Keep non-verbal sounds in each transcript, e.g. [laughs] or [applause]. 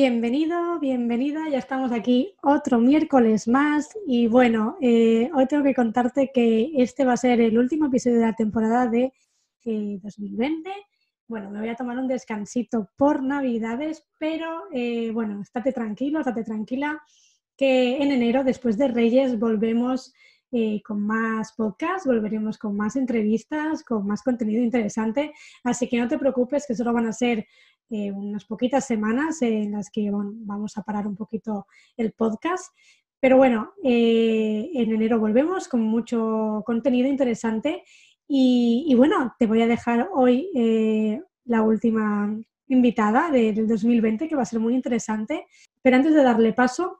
Bienvenido, bienvenida, ya estamos aquí otro miércoles más y bueno, eh, hoy tengo que contarte que este va a ser el último episodio de la temporada de 2020. Eh, bueno, me voy a tomar un descansito por Navidades, pero eh, bueno, estate tranquilo, estate tranquila, que en enero, después de Reyes, volvemos con más podcasts, volveremos con más entrevistas, con más contenido interesante. Así que no te preocupes, que solo van a ser eh, unas poquitas semanas en las que vamos a parar un poquito el podcast. Pero bueno, eh, en enero volvemos con mucho contenido interesante y, bueno, te voy a dejar hoy eh, la última invitada del 2020 que va a ser muy interesante. Pero antes de darle paso,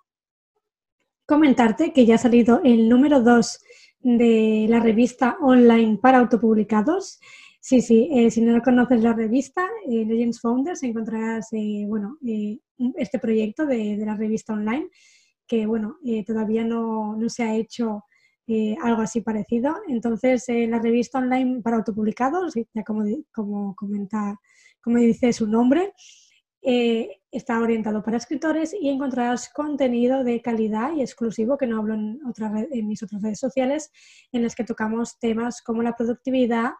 comentarte que ya ha salido el número 2 de la revista online para autopublicados. Sí, sí, eh, si no conoces la revista, eh, Legends Founders, encontrarás eh, bueno, este proyecto de, la revista online, que bueno, todavía no, se ha hecho algo así parecido. Entonces, la revista online para autopublicados, ya como, como comenta, como dice su nombre, está orientado para escritores y encontrarás contenido de calidad y exclusivo que no hablo en, en mis otras redes sociales, en las que tocamos temas como la productividad,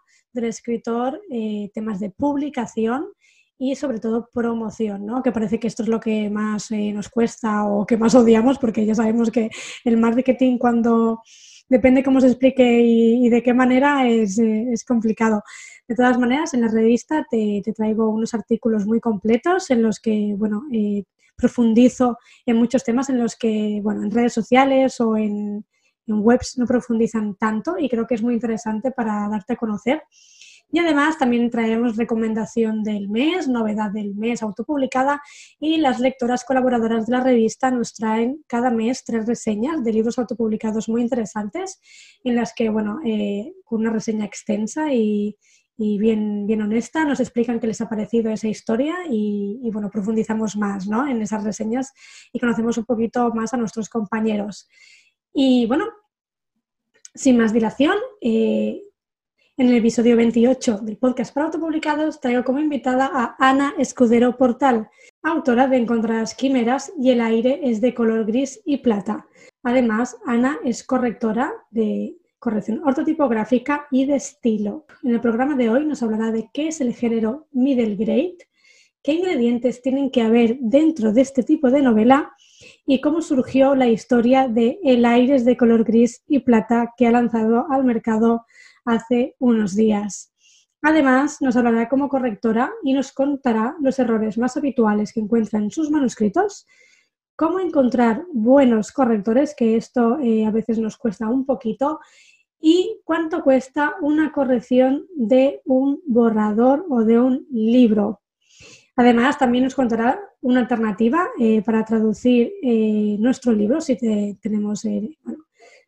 del escritor, eh, temas de publicación y sobre todo promoción, ¿no? que parece que esto es lo que más eh, nos cuesta o que más odiamos, porque ya sabemos que el marketing cuando depende cómo se explique y, de qué manera es, eh, es, complicado. De todas maneras, en la revista te, te, traigo unos artículos muy completos en los que, bueno, profundizo en muchos temas en los que, bueno, en redes sociales o en, en webs no profundizan tanto y creo que es muy interesante para darte a conocer. Y además también traemos recomendación del mes, novedad del mes autopublicada y las lectoras colaboradoras de la revista nos traen cada mes tres reseñas de libros autopublicados muy interesantes en las que, bueno, eh, con una reseña extensa y, bien, bien honesta nos explican qué les ha parecido esa historia y, y, bueno, profundizamos más ¿no? en esas reseñas y conocemos un poquito más a nuestros compañeros. Y bueno, sin más dilación, eh, en el episodio 28 del podcast para autopublicados traigo como invitada a Ana Escudero Portal, autora de Encontradas Quimeras y el aire es de color gris y plata. Además, Ana es correctora de corrección ortotipográfica y de estilo. En el programa de hoy nos hablará de qué es el género middle grade, qué ingredientes tienen que haber dentro de este tipo de novela y cómo surgió la historia de El Aires de color gris y plata que ha lanzado al mercado hace unos días. Además, nos hablará como correctora y nos contará los errores más habituales que encuentra en sus manuscritos, cómo encontrar buenos correctores, que esto eh, a veces nos cuesta un poquito, y cuánto cuesta una corrección de un borrador o de un libro. Además, también nos contará una alternativa eh, para traducir eh, nuestro libro, si tenemos eh,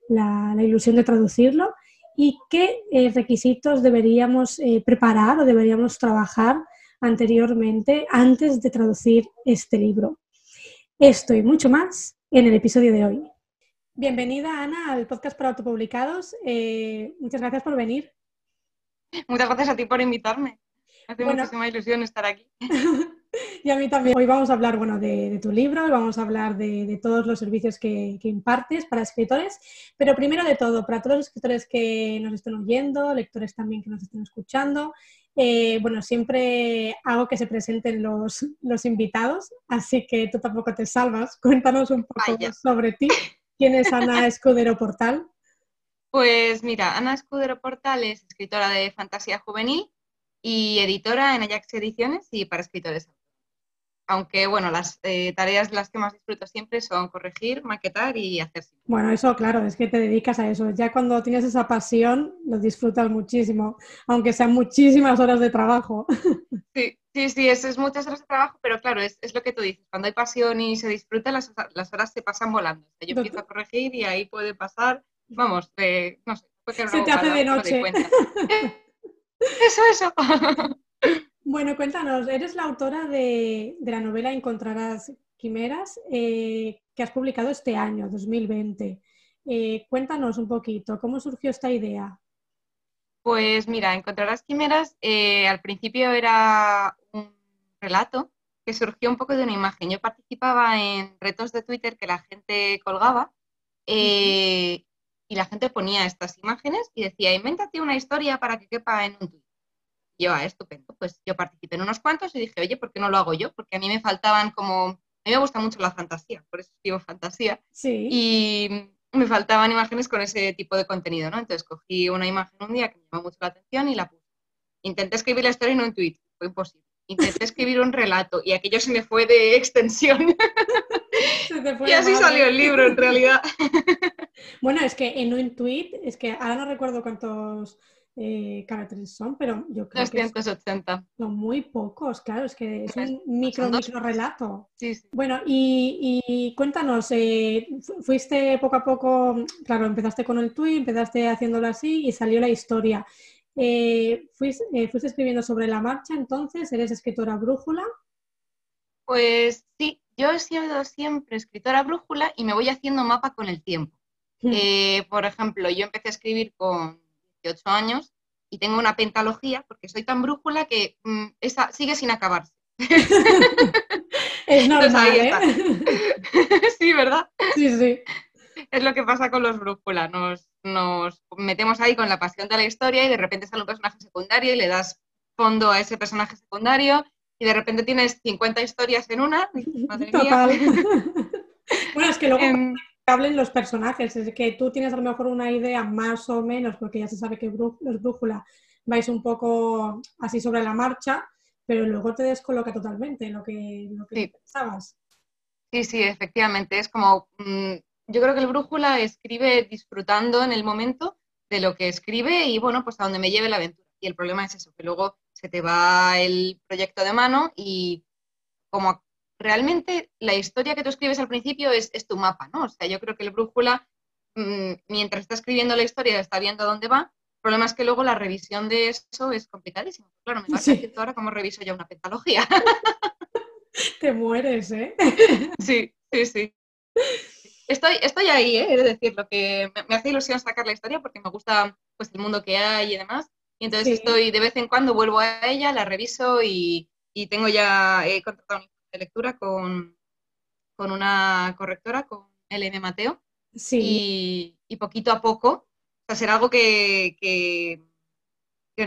la, ilusión de traducirlo, y qué requisitos deberíamos preparar o deberíamos trabajar anteriormente antes de traducir este libro. Esto y mucho más en el episodio de hoy. Bienvenida, Ana, al podcast para autopublicados. muchas gracias por venir. Muchas gracias a ti por invitarme. Hace muchísima ilusión estar aquí. [laughs] y a mí también. Hoy vamos a hablar bueno, de, tu libro vamos a hablar de, todos los servicios que, impartes para escritores. Pero primero de todo, para todos los escritores que nos estén oyendo, lectores también que nos estén escuchando, eh, bueno, siempre hago que se presenten los, los, invitados, así que tú tampoco te salvas. Cuéntanos un poco sobre ti. ¿Quién es Ana [laughs] Escudero Portal? Pues mira, Ana Escudero Portal es escritora de fantasía juvenil y editora en Ajax Ediciones y para escritores. aunque bueno, las eh, tareas las que más disfruto siempre son corregir, maquetar y hacer. Bueno, eso claro, es que te dedicas a eso. Ya cuando tienes esa pasión, lo disfrutas muchísimo, aunque sean muchísimas horas de trabajo. [laughs] Sí, sí, sí, eso es muchas horas de trabajo, pero claro, es, lo que tú dices. Cuando hay pasión y se disfruta, las, horas se pasan volando. yo empiezo a corregir y ahí puede pasar, vamos, no sé. Se te hace de noche. [laughs] eso, eso. Bueno, cuéntanos, eres la autora de, la novela Encontrarás Quimeras eh, que has publicado este año, 2020. Eh, cuéntanos un poquito, ¿cómo surgió esta idea? Pues mira, Encontrarás Quimeras eh, al principio era un relato que surgió un poco de una imagen. Yo participaba en retos de Twitter que la gente colgaba y la gente ponía estas imágenes y decía, invéntate una historia para que quepa en un tweet yo, ah, estupendo, pues yo participé en unos cuantos y dije, oye, ¿por qué no lo hago yo? Porque a mí me faltaban como, a mí me gusta mucho la fantasía, por eso escribo fantasía. Sí. Y me faltaban imágenes con ese tipo de contenido, ¿no? Entonces cogí una imagen un día que me llamó mucho la atención y la puse. Intenté escribir la historia en un tweet, fue imposible. Intenté escribir un relato y aquello se me fue de extensión. [laughs] y así salió el libro en realidad. [laughs] bueno, es que en un tweet, es que ahora no recuerdo cuántos eh, caracteres son, pero yo creo que son muy pocos, claro, es que es un micro, micro relato. Sí, Bueno, y, cuéntanos, eh, fuiste poco a poco, claro, empezaste con el tweet, empezaste haciéndolo así y salió la historia. Eh, fuiste, fuiste, escribiendo sobre la marcha, entonces, ¿eres escritora brújula? Pues sí, yo he sido siempre escritora brújula y me voy haciendo mapa con el tiempo. Hmm. por ejemplo, yo empecé a escribir con 18 años y tengo una pentalogía porque soy tan brújula que mm, esa sigue sin acabarse. es [laughs] normal, ¿eh? [laughs] sí, ¿verdad? Sí, sí. Es lo que pasa con los brújulas. Nos, nos metemos ahí con la pasión de la historia y de repente sale un personaje secundario y le das fondo a ese personaje secundario y de repente tienes 50 historias en una. Total. [laughs] bueno, es que luego em, hablen los personajes, es que tú tienes a lo mejor una idea más o menos, porque ya se sabe que los brújula vais un poco así sobre la marcha, pero luego te descoloca totalmente lo que, lo que pensabas. Sí, sí, efectivamente. Es como, mm, yo creo que el brújula escribe disfrutando en el momento de lo que escribe y bueno, pues a donde me lleve la aventura. Y el problema es eso, que luego se te va el proyecto de mano y como realmente la historia que tú escribes al principio es, tu mapa, ¿no? O sea, yo creo que el brújula, mm, mientras está escribiendo la historia, está viendo a dónde va. El problema es que luego la revisión de eso es complicadísimo. Claro, me va a decir ahora cómo reviso ya una pentalogía. [laughs] Te mueres, ¿eh? [laughs] Sí, sí, sí. Estoy, estoy ahí, ¿eh? de decir, lo que me, hace ilusión sacar la historia porque me gusta pues, el mundo que hay y demás. Y entonces estoy, de vez en cuando vuelvo a ella, la reviso y, tengo ya, he contratado de lectura con, con una correctora, con Elena Mateo. Sí. Y, poquito a poco, o sea, será algo que, que,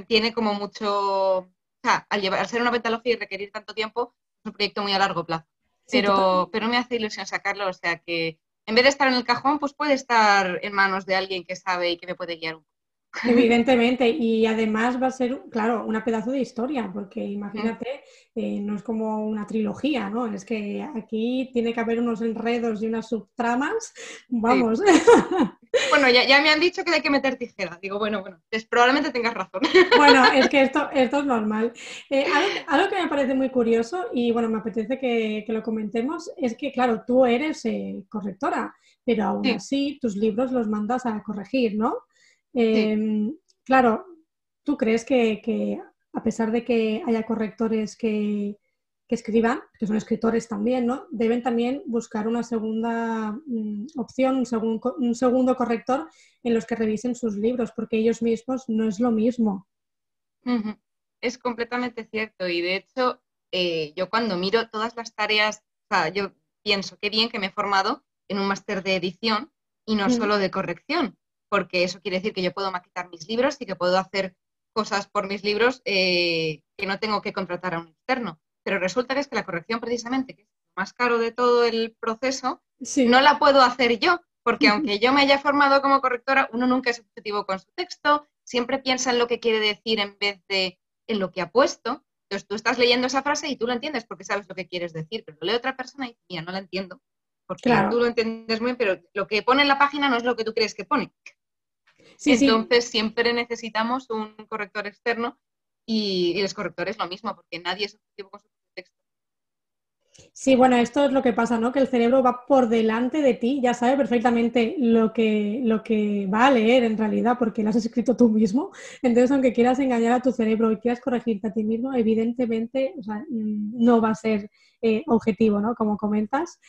tiene como mucho, o sea, al, llevar, ser una pentalogía y requerir tanto tiempo, es un proyecto muy a largo plazo. pero, pero me hace ilusión sacarlo, o sea que en vez de estar en el cajón, pues puede estar en manos de alguien que sabe y que me puede guiar un poco. [laughs] Evidentemente, y además va a ser, claro, una pedazo de historia, porque imagínate, eh, no es como una trilogía, ¿no? Es que aquí tiene que haber unos enredos y unas subtramas, vamos. [laughs] Bueno, ya, me han dicho que hay que meter tijera. Digo, bueno, bueno, pues probablemente tengas razón. [laughs] Bueno, es que esto, esto es normal. Eh, algo, que me parece muy curioso y bueno, me apetece que, lo comentemos es que, claro, tú eres eh, correctora, pero aún así tus libros los mandas a corregir, ¿no? Em, claro, ¿tú crees que, a pesar de que haya correctores que, escriban, que son escritores también, ¿no? Deben también buscar una segunda mm, opción, un, un, segundo corrector en los que revisen sus libros, porque ellos mismos no es lo mismo. Es completamente cierto y de hecho eh, yo cuando miro todas las tareas, o sea, yo pienso qué bien que me he formado en un máster de edición y no solo de corrección, porque eso quiere decir que yo puedo maquetar mis libros y que puedo hacer cosas por mis libros eh, que no tengo que contratar a un externo. Pero resulta que es que la corrección precisamente, que es lo más caro de todo el proceso, no la puedo hacer yo, porque [laughs] aunque yo me haya formado como correctora, uno nunca es objetivo con su texto, siempre piensa en lo que quiere decir en vez de en lo que ha puesto. Entonces tú estás leyendo esa frase y tú lo entiendes porque sabes lo que quieres decir, pero lo lee otra persona y dice, mira, no la entiendo. Porque tú lo entiendes muy bien, pero lo que pone en la página no es lo que tú crees que pone. Entonces siempre necesitamos un corrector externo y, y, los correctores lo mismo, porque nadie es objetivo con su texto. Sí, bueno, esto es lo que pasa, ¿no? Que el cerebro va por delante de ti, ya sabe perfectamente lo que, lo que va a leer en realidad, porque lo has escrito tú mismo. Entonces, aunque quieras engañar a tu cerebro y quieras corregirte a ti mismo, evidentemente mm, no va a ser eh, objetivo, ¿no? Como comentas.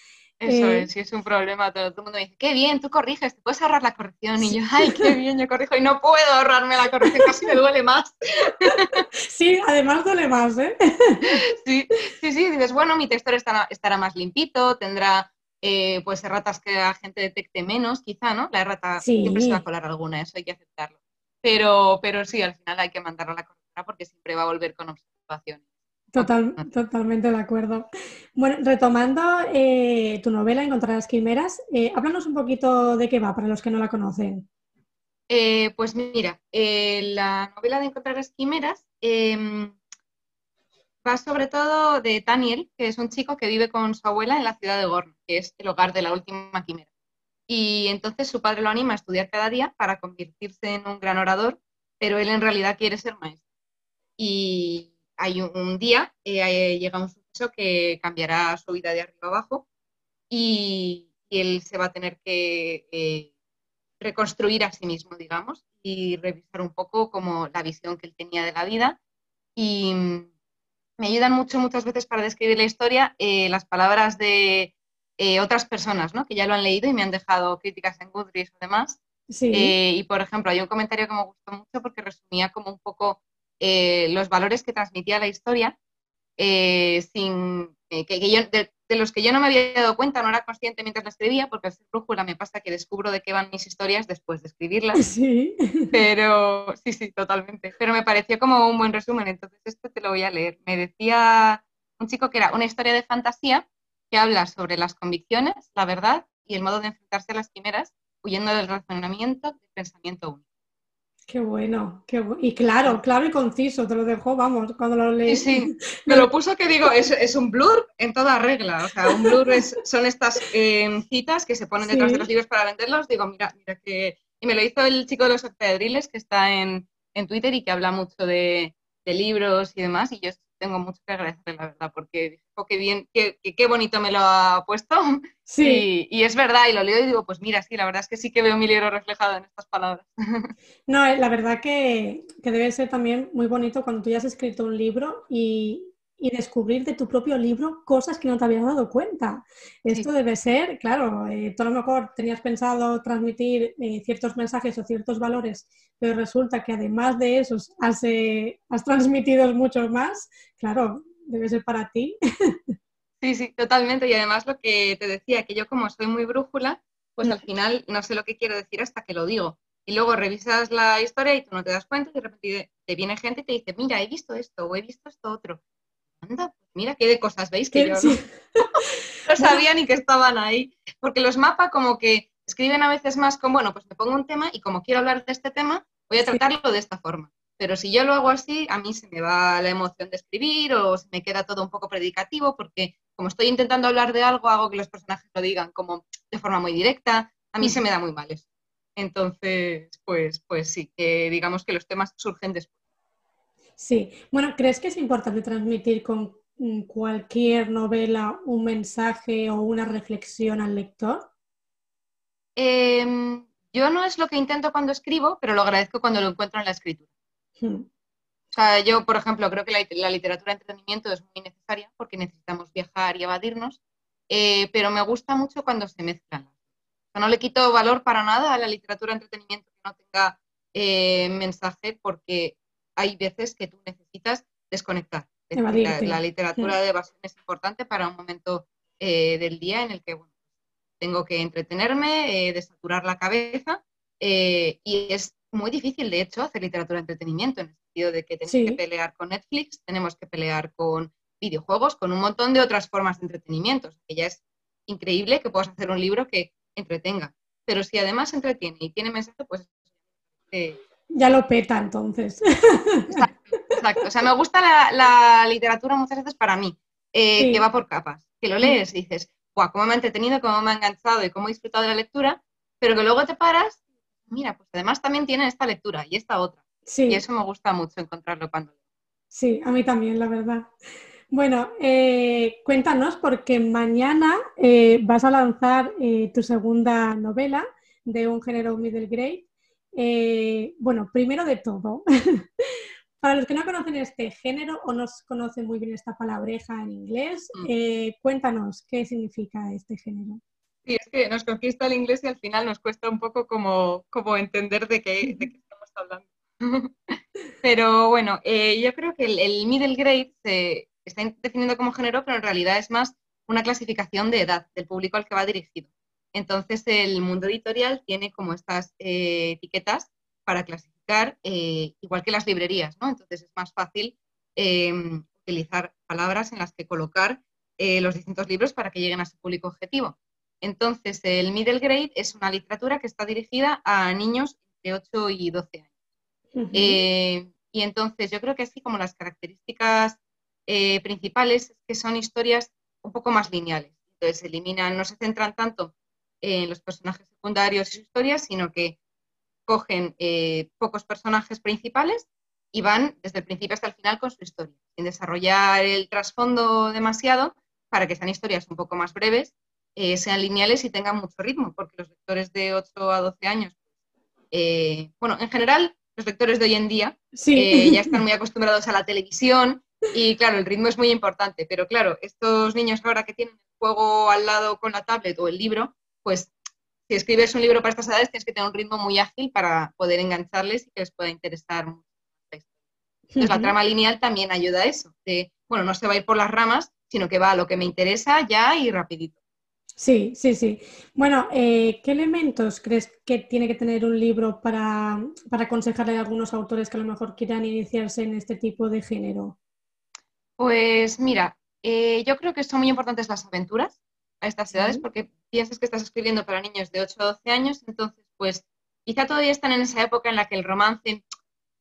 Eso eh, es, si es un problema, todo, el mundo me dice, qué bien, tú corriges, te puedes ahorrar la corrección. Y yo, ay, qué bien, yo corrijo y no puedo ahorrarme la corrección, casi me duele más. [laughs] Sí, además duele más, ¿eh? [laughs] Sí, sí, sí, dices, bueno, mi texto estará, estará más limpito, tendrá eh, pues erratas que la gente detecte menos, quizá, ¿no? La errata siempre se va a colar alguna, eso hay que aceptarlo. Pero, pero sí, al final hay que mandarlo a la correctora porque siempre va a volver con observaciones. Total, totalmente de acuerdo. Bueno, retomando eh, tu novela Encontrar las quimeras, eh, háblanos un poquito de qué va para los que no la conocen. Eh, pues mira, la novela de Encontrar las quimeras em, va sobre todo de Daniel, que es un chico que vive con su abuela en la ciudad de Gorn, que es el hogar de la última quimera. Y entonces su padre lo anima a estudiar cada día para convertirse en un gran orador, pero él en realidad quiere ser maestro. Y hay un, día, eh, llega un suceso que cambiará su vida de arriba abajo y, él se va a tener que eh, reconstruir a sí mismo, digamos, y revisar un poco como la visión que él tenía de la vida. Y me ayudan mucho muchas veces para describir la historia eh, las palabras de otras personas, ¿no? Que ya lo han leído y me han dejado críticas en Goodreads o demás. y por ejemplo, hay un comentario que me gustó mucho porque resumía como un poco eh, los valores que transmitía la historia, eh, sin, eh, que, de, los que yo no me había dado cuenta, no era consciente mientras la escribía, porque al ser brújula me pasa que descubro de qué van mis historias después de escribirlas. [laughs] Sí. Pero sí, sí, totalmente. Pero me pareció como un buen resumen, entonces esto te lo voy a leer. Me decía un chico que era una historia de fantasía que habla sobre las convicciones, la verdad y el modo de enfrentarse a las quimeras, huyendo del razonamiento del pensamiento único. Qué bueno, qué y claro, claro y conciso, te lo dejó, vamos, cuando lo leí. Sí, sí, [laughs] me lo puso que digo, es, un blur en toda regla, o sea, un blur son estas eh, citas que se ponen detrás de los libros para venderlos, digo, mira, mira que... Y me lo hizo el chico de los pedriles que está en, Twitter y que habla mucho de, de libros y demás, y yo tengo mucho que agradecerle, la verdad, porque que bien, qué, qué bonito me lo ha puesto. [laughs] Sí. Y, es verdad, y lo leo y digo, pues mira, sí, la verdad es que sí que veo mi libro reflejado en estas palabras. [laughs] No, eh, la verdad que, que debe ser también muy bonito cuando tú ya has escrito un libro y, y descubrir de tu propio libro cosas que no te habías dado cuenta. Esto debe ser, claro, eh, tú a lo mejor tenías pensado transmitir eh, ciertos mensajes o ciertos valores, pero resulta que además de esos has, eh, has transmitido muchos más, claro, debe ser para ti. Sí, sí, totalmente. Y además lo que te decía, que yo como soy muy brújula, pues al final no sé lo que quiero decir hasta que lo digo. Y luego revisas la historia y tú no te das cuenta y de repente te viene gente y te dice, mira, he visto esto o he visto esto otro anda, pues mira qué de cosas veis que yo [laughs] no, sabía ni que estaban ahí. Porque los mapas como que escriben a veces más con, bueno, pues me pongo un tema y como quiero hablar de este tema, voy a tratarlo de esta forma. Pero si yo lo hago así, a mí se me va la emoción de escribir o se me queda todo un poco predicativo porque como estoy intentando hablar de algo, hago que los personajes lo digan como de forma muy directa. A mí se me da muy mal eso. Entonces, pues, pues sí, que digamos que los temas surgen después. Sí, bueno, ¿crees que es importante transmitir con mm, cualquier novela un mensaje o una reflexión al lector? Em, yo no es lo que intento cuando escribo, pero lo agradezco cuando lo encuentro en la escritura. Hmm. O sea, yo, por ejemplo, creo que la, literatura de entretenimiento es muy necesaria porque necesitamos viajar y evadirnos, eh, pero me gusta mucho cuando se mezclan. O sea, no le quito valor para nada a la literatura de entretenimiento que no tenga eh, mensaje porque hay veces que tú necesitas desconectar. La, literatura de evasión es importante para un momento eh, del día en el que tengo que entretenerme, eh, desaturar la cabeza eh, y es muy difícil, de hecho, hacer literatura de entretenimiento en el sentido de que tenemos que pelear con Netflix, tenemos que pelear con videojuegos, con un montón de otras formas de entretenimiento. que ya es increíble que puedas hacer un libro que entretenga. Pero si además entretiene y tiene mensaje, pues Ya lo peta entonces. Exacto, O sea, me gusta la, literatura muchas veces para mí, eh, que va por capas, que lo lees y dices, guau, cómo me ha entretenido, cómo me ha enganchado y cómo he disfrutado de la lectura, pero que luego te paras, mira, pues además también tiene esta lectura y esta otra. Sí. Y eso me gusta mucho encontrarlo cuando leo. Sí, a mí también, la verdad. Bueno, eh, cuéntanos porque mañana eh, vas a lanzar tu segunda novela de un género middle grade. bueno, primero de todo, [laughs] Para los que no conocen este género o no conocen muy bien esta palabreja en inglés, mm. eh, cuéntanos qué significa este género. Sí, es que nos conquista el inglés y al final nos cuesta un poco como, como entender de qué, de qué estamos hablando. [laughs] pero bueno, eh, yo creo que el, middle grade se está definiendo como género, pero en realidad es más una clasificación de edad del público al que va dirigido. Entonces, el mundo editorial tiene como estas eh, etiquetas para clasificar eh, igual que las librerías, ¿no? Entonces es más fácil em, utilizar palabras en las que colocar los distintos libros para que lleguen a su público objetivo. Entonces, el middle grade es una literatura que está dirigida a niños de 8 y 12 años. Eh, y entonces yo creo que así como las características principales es que son historias un poco más lineales. Entonces, eliminan, no se centran tanto en los personajes secundarios y sus historias, sino que cogen eh, pocos personajes principales y van desde el principio hasta el final con su historia, sin desarrollar el trasfondo demasiado para que sean historias un poco más breves, eh, sean lineales y tengan mucho ritmo, porque los lectores de 8 a 12 años, eh, bueno, en general los lectores de hoy en día ya están [laughs] muy acostumbrados a la televisión y claro, el ritmo es muy importante, pero claro, estos niños ahora que tienen el juego al lado con la tablet o el libro, pues si escribes un libro para estas edades, tienes que tener un ritmo muy ágil para poder engancharles y que les pueda interesar mucho. Entonces, la trama lineal también ayuda a eso. De, bueno, no se va a ir por las ramas, sino que va a lo que me interesa ya y rapidito. Sí, sí, sí. Bueno, eh, ¿qué elementos crees que tiene que tener un libro para, aconsejarle a algunos autores que a lo mejor quieran iniciarse en este tipo de género? Pues mira, eh, yo creo que son muy importantes las aventuras a estas edades porque piensas que estás escribiendo para niños de 8 a 12 años, entonces pues quizá todavía están en esa época en la que el romance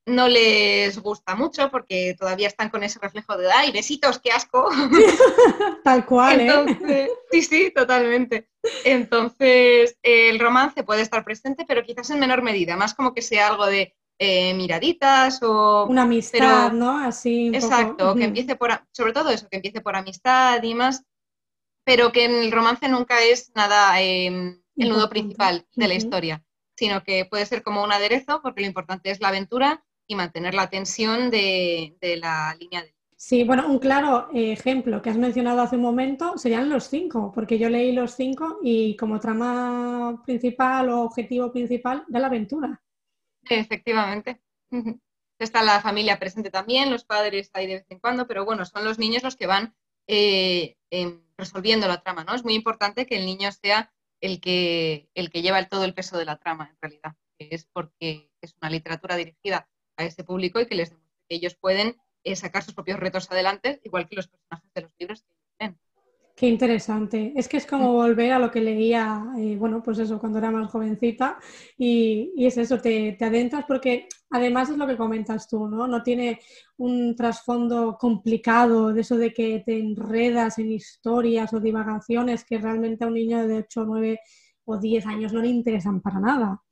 no les gusta mucho porque todavía están con ese reflejo de, ay, besitos, qué asco. [laughs] Tal cual, ¿eh? Sí, sí, totalmente. Entonces, el romance puede estar presente, pero quizás en menor medida, más como que sea algo de eh, miraditas o... Una amistad, ¿no? Así. exacto, que empiece por, sobre todo eso, que empiece por amistad y más, pero que en el romance nunca es nada em, el nudo principal de la historia, sino que puede ser como un aderezo, porque lo importante es la aventura y mantener la tensión de, la línea de... Sí, bueno, un claro ejemplo que has mencionado hace un momento serían los cinco, porque yo leí los cinco y como trama principal o objetivo principal de la aventura. Efectivamente. Está la familia presente también, los padres ahí de vez en cuando, pero bueno, son los niños los que van eh, em, resolviendo la trama, ¿no? Es muy importante que el niño sea el que, el que lleva todo el peso de la trama, en realidad, es porque es una literatura dirigida a ese público y que les demuestra que ellos pueden eh, sacar sus propios retos adelante, igual que los personajes de los libros que leen. Qué interesante. Es que es como volver a lo que leía, eh, bueno, pues eso, cuando era más jovencita. Y, es eso, te, te, adentras porque además es lo que comentas tú, ¿no? No tiene un trasfondo complicado de eso de que te enredas en historias o divagaciones que realmente a un niño de 8, 9 o 10 años no le interesan para nada.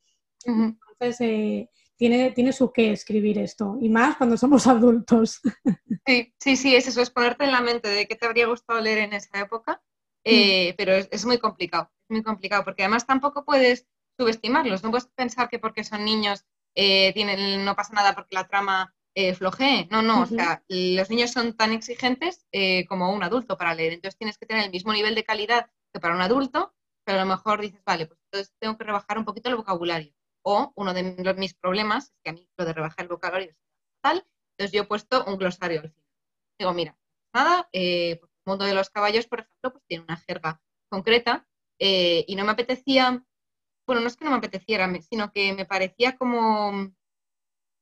Entonces, eh, tiene, tiene su qué escribir esto, y más cuando somos adultos. [laughs] Sí, sí, sí, es eso, es ponerte en la mente de qué te habría gustado leer en esa época, eh, mm. pero es, muy complicado, es muy complicado, porque además tampoco puedes subestimarlos, no puedes pensar que porque son niños eh, tienen, no pasa nada porque la trama eh, flojee, no, no, o sea, los niños son tan exigentes como un adulto para leer, entonces tienes que tener el mismo nivel de calidad que para un adulto, pero a lo mejor dices, vale, pues entonces tengo que rebajar un poquito el vocabulario o uno de mis problemas es que a mí lo de rebajar el vocabulario es tal, entonces yo he puesto un glosario al final. Digo, mira, nada, eh, pues el mundo de los caballos, por ejemplo, pues tiene una jerga concreta eh, y no me apetecía, bueno, no es que no me apeteciera, sino que me parecía como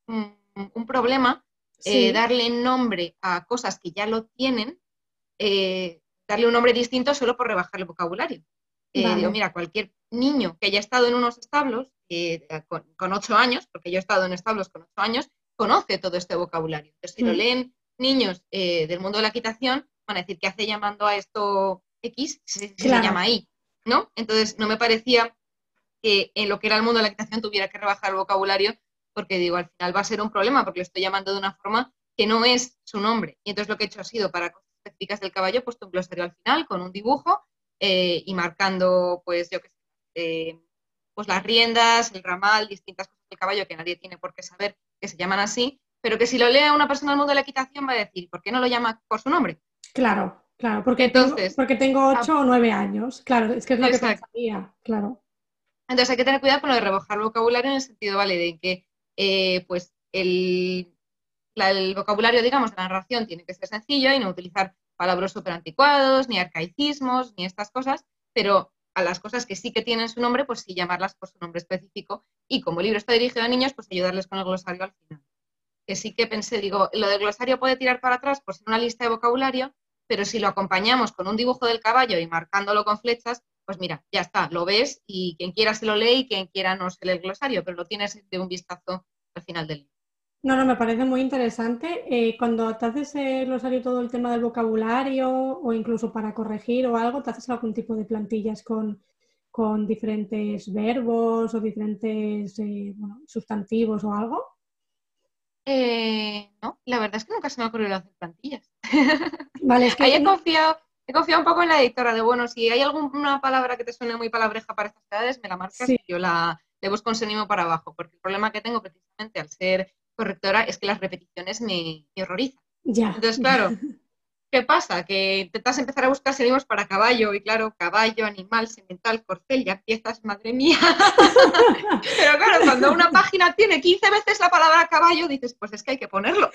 un, problema eh, darle nombre a cosas que ya lo tienen, darle un nombre distinto solo por rebajar el vocabulario. Digo, mira, cualquier niño que haya estado en unos establos eh, con, ocho años, porque yo he estado en establos con ocho años, conoce todo este vocabulario. Entonces, si lo mm. leen niños eh, del mundo de la equitación, van a decir, ¿qué hace llamando a esto X se llama Y? ¿No? Entonces, no me parecía que en lo que era el mundo de la equitación tuviera que rebajar el vocabulario, porque digo, al final va a ser un problema, porque lo estoy llamando de una forma que no es su nombre. Y entonces lo que he hecho ha sido, para cosas específicas del caballo, he puesto un glosario al final con un dibujo eh, y marcando, pues yo qué sé, eh, pues las riendas, el ramal, distintas cosas del caballo que nadie tiene por qué saber que se llaman así, pero que si lo lea una persona del mundo de la equitación va a decir, ¿por qué no lo llama por su nombre? Claro, claro, porque, Entonces, tengo, porque tengo 8 ah, o 9 años, claro, es que es lo que pensaría, claro. Entonces hay que tener cuidado con lo de rebajar el vocabulario en el sentido, ¿vale? De que eh, pues el, el, vocabulario, digamos, de la narración tiene que ser sencillo y no utilizar palabras súper anticuados, ni arcaicismos, ni estas cosas, pero a las cosas que sí que tienen su nombre, pues sí llamarlas por su nombre específico. Y como el libro está dirigido a niños, pues ayudarles con el glosario al final. Que sí que pensé, digo, lo del glosario puede tirar para atrás por ser una lista de vocabulario, pero si lo acompañamos con un dibujo del caballo y marcándolo con flechas, pues mira, ya está, lo ves y quien quiera se lo lee y quien quiera no se lee el glosario, pero lo tienes de un vistazo al final del libro. No, no, me parece muy interesante. Eh, cuando te haces el glosario todo el tema del vocabulario o incluso para corregir o algo, ¿te haces algún tipo de plantillas con, diferentes verbos o diferentes eh, sustantivos o algo? Eh, no, la verdad es que nunca se me ha ocurrido hacer plantillas. [laughs] Vale, es que... Ahí he confiado, he confiado un poco en la editora de, bueno, si hay alguna palabra que te suene muy palabreja para estas edades, me la marcas y yo la le busco un sinónimo para abajo, porque el problema que tengo precisamente al ser correctora es que las repeticiones me, horrorizan. Ya. Entonces, claro, [laughs] ¿qué pasa? Que intentas empezar a buscar sinónimos para caballo, y claro, caballo, animal, semental, corcel, ya empiezas, madre mía. [laughs] Pero claro, cuando una página tiene 15 veces la palabra caballo, dices, pues es que hay que ponerlo.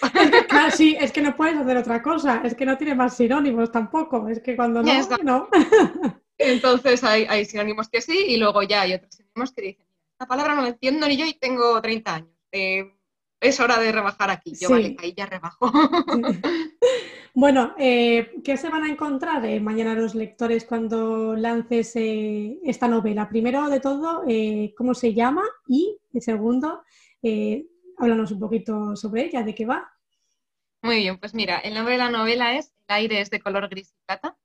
claro, sí, es que no puedes hacer otra cosa, es que no tiene más sinónimos tampoco, es que cuando no, no. Entonces hay, hay, sinónimos que sí y luego ya hay otros sinónimos que dicen, esta palabra no la entiendo ni yo y tengo 30 años. Eh, es hora de rebajar aquí. Yo, vale, ahí ya rebajo. [laughs] Bueno, eh, ¿qué se van a encontrar eh, mañana los lectores cuando lances esta novela? Primero de todo, ¿cómo se llama? Y, segundo, háblanos un poquito sobre ella, de qué va. Muy bien, pues mira, el nombre de la novela es El aire es de color gris y plata.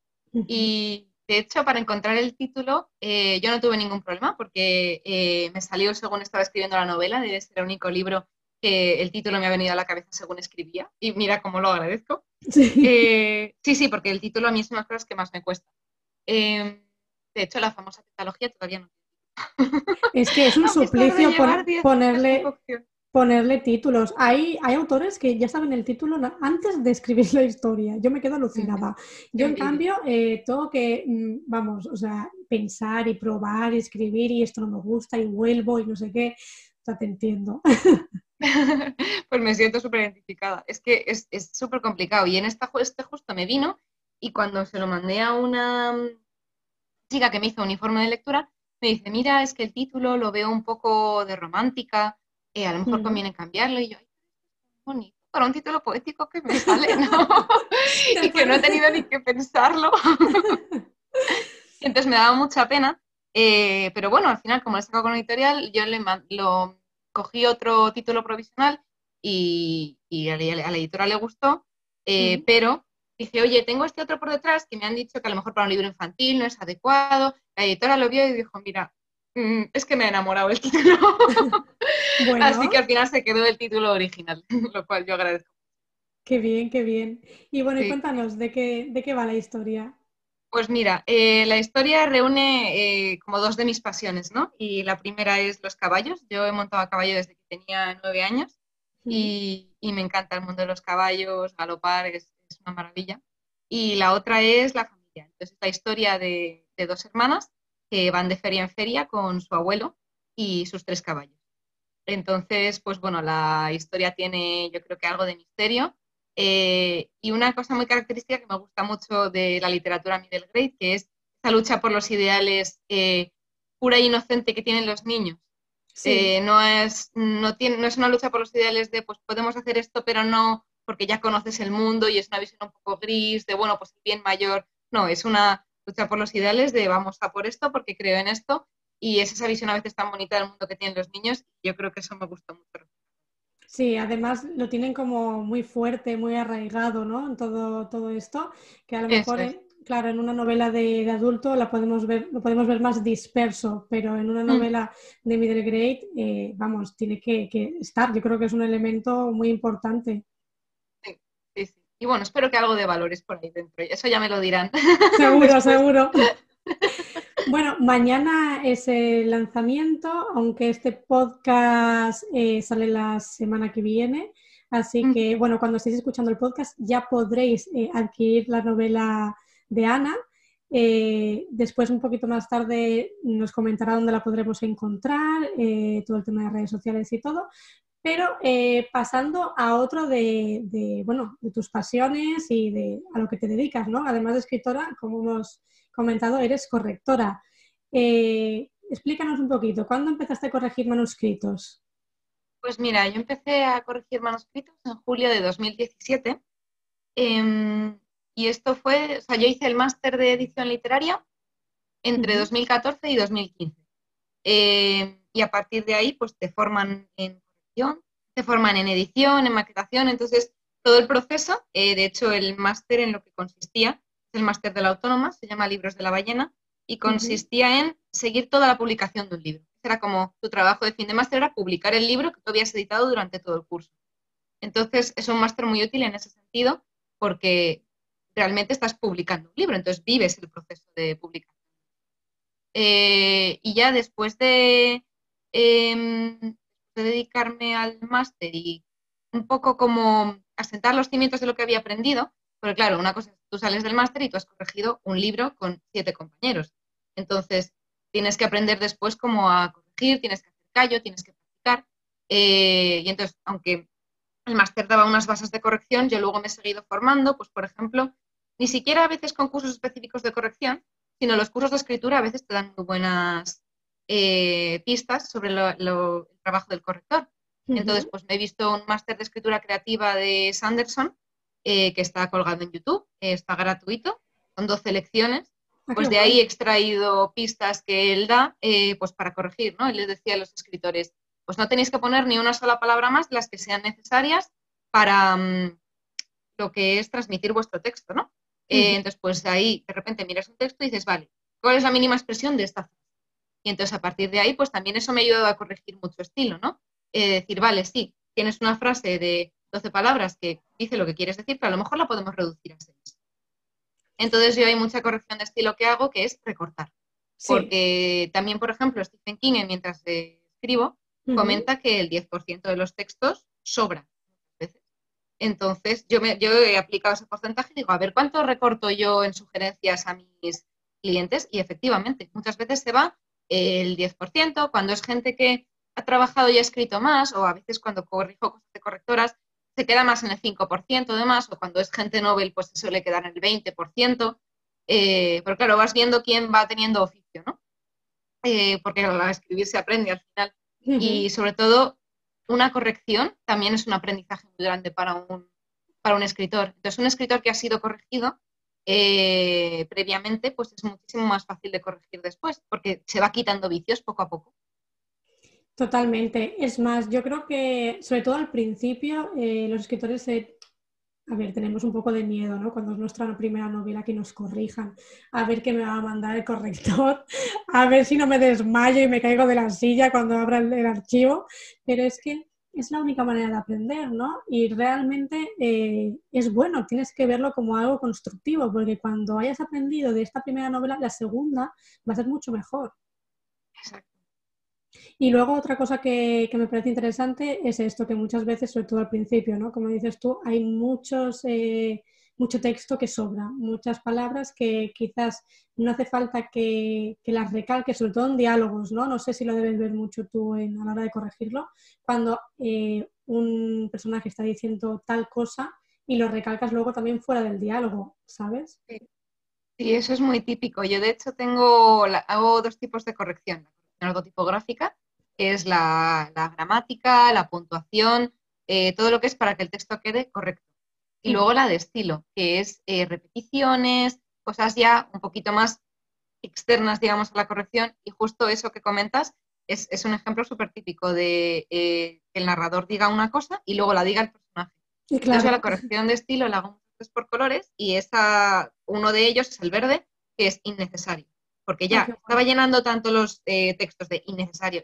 Y de hecho, para encontrar el título, eh, yo no tuve ningún problema porque eh, me salió según estaba escribiendo la novela, debe ser el único libro que el título me ha venido a la cabeza según escribía. Y mira cómo lo agradezco. Sí, eh, sí, porque el título a mí es una de las cosas que más me cuesta. Em, de hecho, la famosa tetalogía todavía no. Es que es un [laughs] suplicio ponerle, ponerle títulos. Hay, hay autores que ya saben el título antes de escribir [laughs] la historia. Yo me quedo alucinada. Yo, en cambio, eh, tengo que, mm, vamos, o sea, pensar y probar y escribir y esto no me gusta y vuelvo y no sé qué. O sea, te entiendo. [laughs] [laughs] pues me siento súper identificada. Es que es súper complicado. Y en esta, este justo me vino y cuando se lo mandé a una mm, chica que me hizo un informe de lectura, me dice, mira, es que el título lo veo un poco de romántica eh, a lo mejor conviene cambiarlo. Y yo, bonito, para un título poético que me [laughs] sale, ¿no? [laughs] y que no he tenido ni que pensarlo. Entonces me daba mucha pena. Eh, pero bueno, al final, como lo he sacado con editorial, yo le lo cogí otro título provisional y, a, la, editora le gustó, eh, pero dije, oye, tengo este otro por detrás que me han dicho que a lo mejor para un libro infantil no es adecuado. La editora lo vio y dijo, mira, mm, es que me ha enamorado el título. [laughs] Así que al final se quedó el título original, [laughs] lo cual yo agradezco. Qué bien, qué bien. Y bueno, cuéntanos, ¿de qué, ¿de qué va la historia? Pues mira, eh, la historia reúne eh, como dos de mis pasiones, ¿no? Y la primera es los caballos. Yo he montado a caballo desde que tenía nueve años y, me encanta el mundo de los caballos, galopar, es, una maravilla. Y la otra es la familia. Entonces, la historia de dos hermanas que van de feria en feria con su abuelo y sus tres caballos. Entonces, pues bueno, la historia tiene yo creo que algo de misterio. Eh, y una cosa muy característica que me gusta mucho de la literatura middle grade, que es esa lucha por los ideales eh, pura e inocente que tienen los niños. Eh, no, es, no, tiene, no es una lucha por los ideales de, pues podemos hacer esto, pero no porque ya conoces el mundo y es una visión un poco gris, de, bueno, pues bien mayor. No, es una lucha por los ideales de vamos a por esto porque creo en esto y es esa visión a veces tan bonita del mundo que tienen los niños. Yo creo que eso me gusta mucho. Sí, además lo tienen como muy fuerte, muy arraigado, ¿no? En todo, todo esto, que a lo mejor, claro, en una novela de, adulto la podemos ver, lo podemos ver más disperso, pero en una mm. novela de middle grade, eh, vamos, tiene que, que, estar. Yo creo que es un elemento muy importante. Sí, sí, sí. Y bueno, espero que algo de valores por ahí dentro. Eso ya me lo dirán. Seguro, [laughs] seguro. Bueno, mañana es el lanzamiento, aunque este podcast eh, sale la semana que viene. Así mm. que, bueno, cuando estéis escuchando el podcast ya podréis eh, adquirir la novela de Ana. Eh, después, un poquito más tarde, nos comentará dónde la podremos encontrar, todo el tema de redes sociales y todo. Pero pasando a otro de, de, bueno, de tus pasiones y de a lo que te dedicas, ¿no? Además de escritora, como hemos comentado, eres correctora. Eh, explícanos un poquito, ¿cuándo empezaste a corregir manuscritos? Pues mira, yo empecé a corregir manuscritos en julio de 2017. Em, y esto fue, o sea, yo hice el máster de edición literaria entre 2014 y 2015. Em, y a partir de ahí, pues te forman en corrección, te forman en edición, en maquetación. Entonces, todo el proceso, eh, de hecho, el máster en lo que consistía el máster de la autónoma, se llama Libros de la Ballena, y consistía en seguir toda la publicación de un libro. Era como tu trabajo de fin de máster, era publicar el libro que tú habías editado durante todo el curso. Entonces, es un máster muy útil en ese sentido porque realmente estás publicando un libro, entonces vives el proceso de publicación. Eh, y ya después de, em, de dedicarme al máster y un poco como asentar los cimientos de lo que había aprendido, porque claro, una cosa es tú sales del máster y tú has corregido un libro con siete compañeros. Entonces, tienes que aprender después cómo a corregir, tienes que hacer callo, tienes que practicar. Eh, y entonces, aunque el máster daba unas bases de corrección, yo luego me he seguido formando, pues por ejemplo, ni siquiera a veces con cursos específicos de corrección, sino los cursos de escritura a veces te dan muy buenas eh, pistas sobre el trabajo del corrector. Entonces, pues me he visto un máster de escritura creativa de Sanderson, eh, que está colgado en YouTube, está gratuito, con 12 lecciones. Ah, pues de ahí he extraído pistas que él da eh, pues para corregir, ¿no? Él les decía a los escritores, pues no tenéis que poner ni una sola palabra más, las que sean necesarias para mm, lo que es transmitir vuestro texto, ¿no? Eh, entonces, pues ahí de repente miras un texto y dices, vale, ¿cuál es la mínima expresión de esta frase? Y entonces a partir de ahí, pues también eso me ha ayudado a corregir mucho estilo, ¿no? decir, vale, sí, tienes una frase de 12 palabras que dice lo que quieres decir, pero a lo mejor la podemos reducir a 6. Entonces yo hay mucha corrección de estilo que hago que es recortar. Porque también, por ejemplo, Stephen King, mientras escribo, comenta que el 10% de los textos sobra. Entonces, yo, me, yo he aplicado ese porcentaje y digo, a ver, ¿cuánto recorto yo en sugerencias a mis clientes? Y efectivamente, muchas veces se va el 10%, cuando es gente que ha trabajado y ha escrito más, o a veces cuando corrijo cosas de correctoras, se queda más en el 5% de más, o cuando es gente Nobel, pues se suele quedar en el 20%. Eh, pero claro, vas viendo quién va teniendo oficio, ¿no? Eh, porque a escribir se aprende al final. Y sobre todo, una corrección también es un aprendizaje muy grande para un, para un escritor. Entonces, un escritor que ha sido corregido eh, previamente, pues es muchísimo más fácil de corregir después, porque se va quitando vicios poco a poco. Totalmente. Es más, yo creo que, sobre todo al principio, eh, los escritores, a ver, tenemos un poco de miedo, ¿no? Cuando es nuestra primera novela que nos corrijan, a ver qué me va a mandar el corrector, [laughs] a ver si no me desmayo y me caigo de la silla cuando abra el, archivo, pero es que es la única manera de aprender, ¿no? Y realmente eh, es bueno, tienes que verlo como algo constructivo, porque cuando hayas aprendido de esta primera novela, la segunda va a ser mucho mejor. Exacto. Y luego otra cosa que, me parece interesante es esto, que muchas veces, sobre todo al principio, ¿no? Como dices tú, hay muchos, eh, mucho texto que sobra, muchas palabras que quizás no hace falta que, las recalques, sobre todo en diálogos, ¿no? No sé si lo debes ver mucho tú en, a la hora de corregirlo, cuando eh, un personaje está diciendo tal cosa y lo recalcas luego también fuera del diálogo, ¿sabes? Sí. eso es muy típico. Yo de hecho tengo, hago dos tipos de corrección ortotipográfica, que es la, gramática, la puntuación, eh, todo lo que es para que el texto quede correcto. Y luego la de estilo, que es eh, repeticiones, cosas ya un poquito más externas, digamos, a la corrección y justo eso que comentas es, un ejemplo súper típico de eh, que el narrador diga una cosa y luego la diga el personaje. Y claro. Entonces la corrección de estilo la hago por colores y esa, uno de ellos es el verde, que es innecesario, porque ya estaba llenando tanto los eh, textos de innecesario,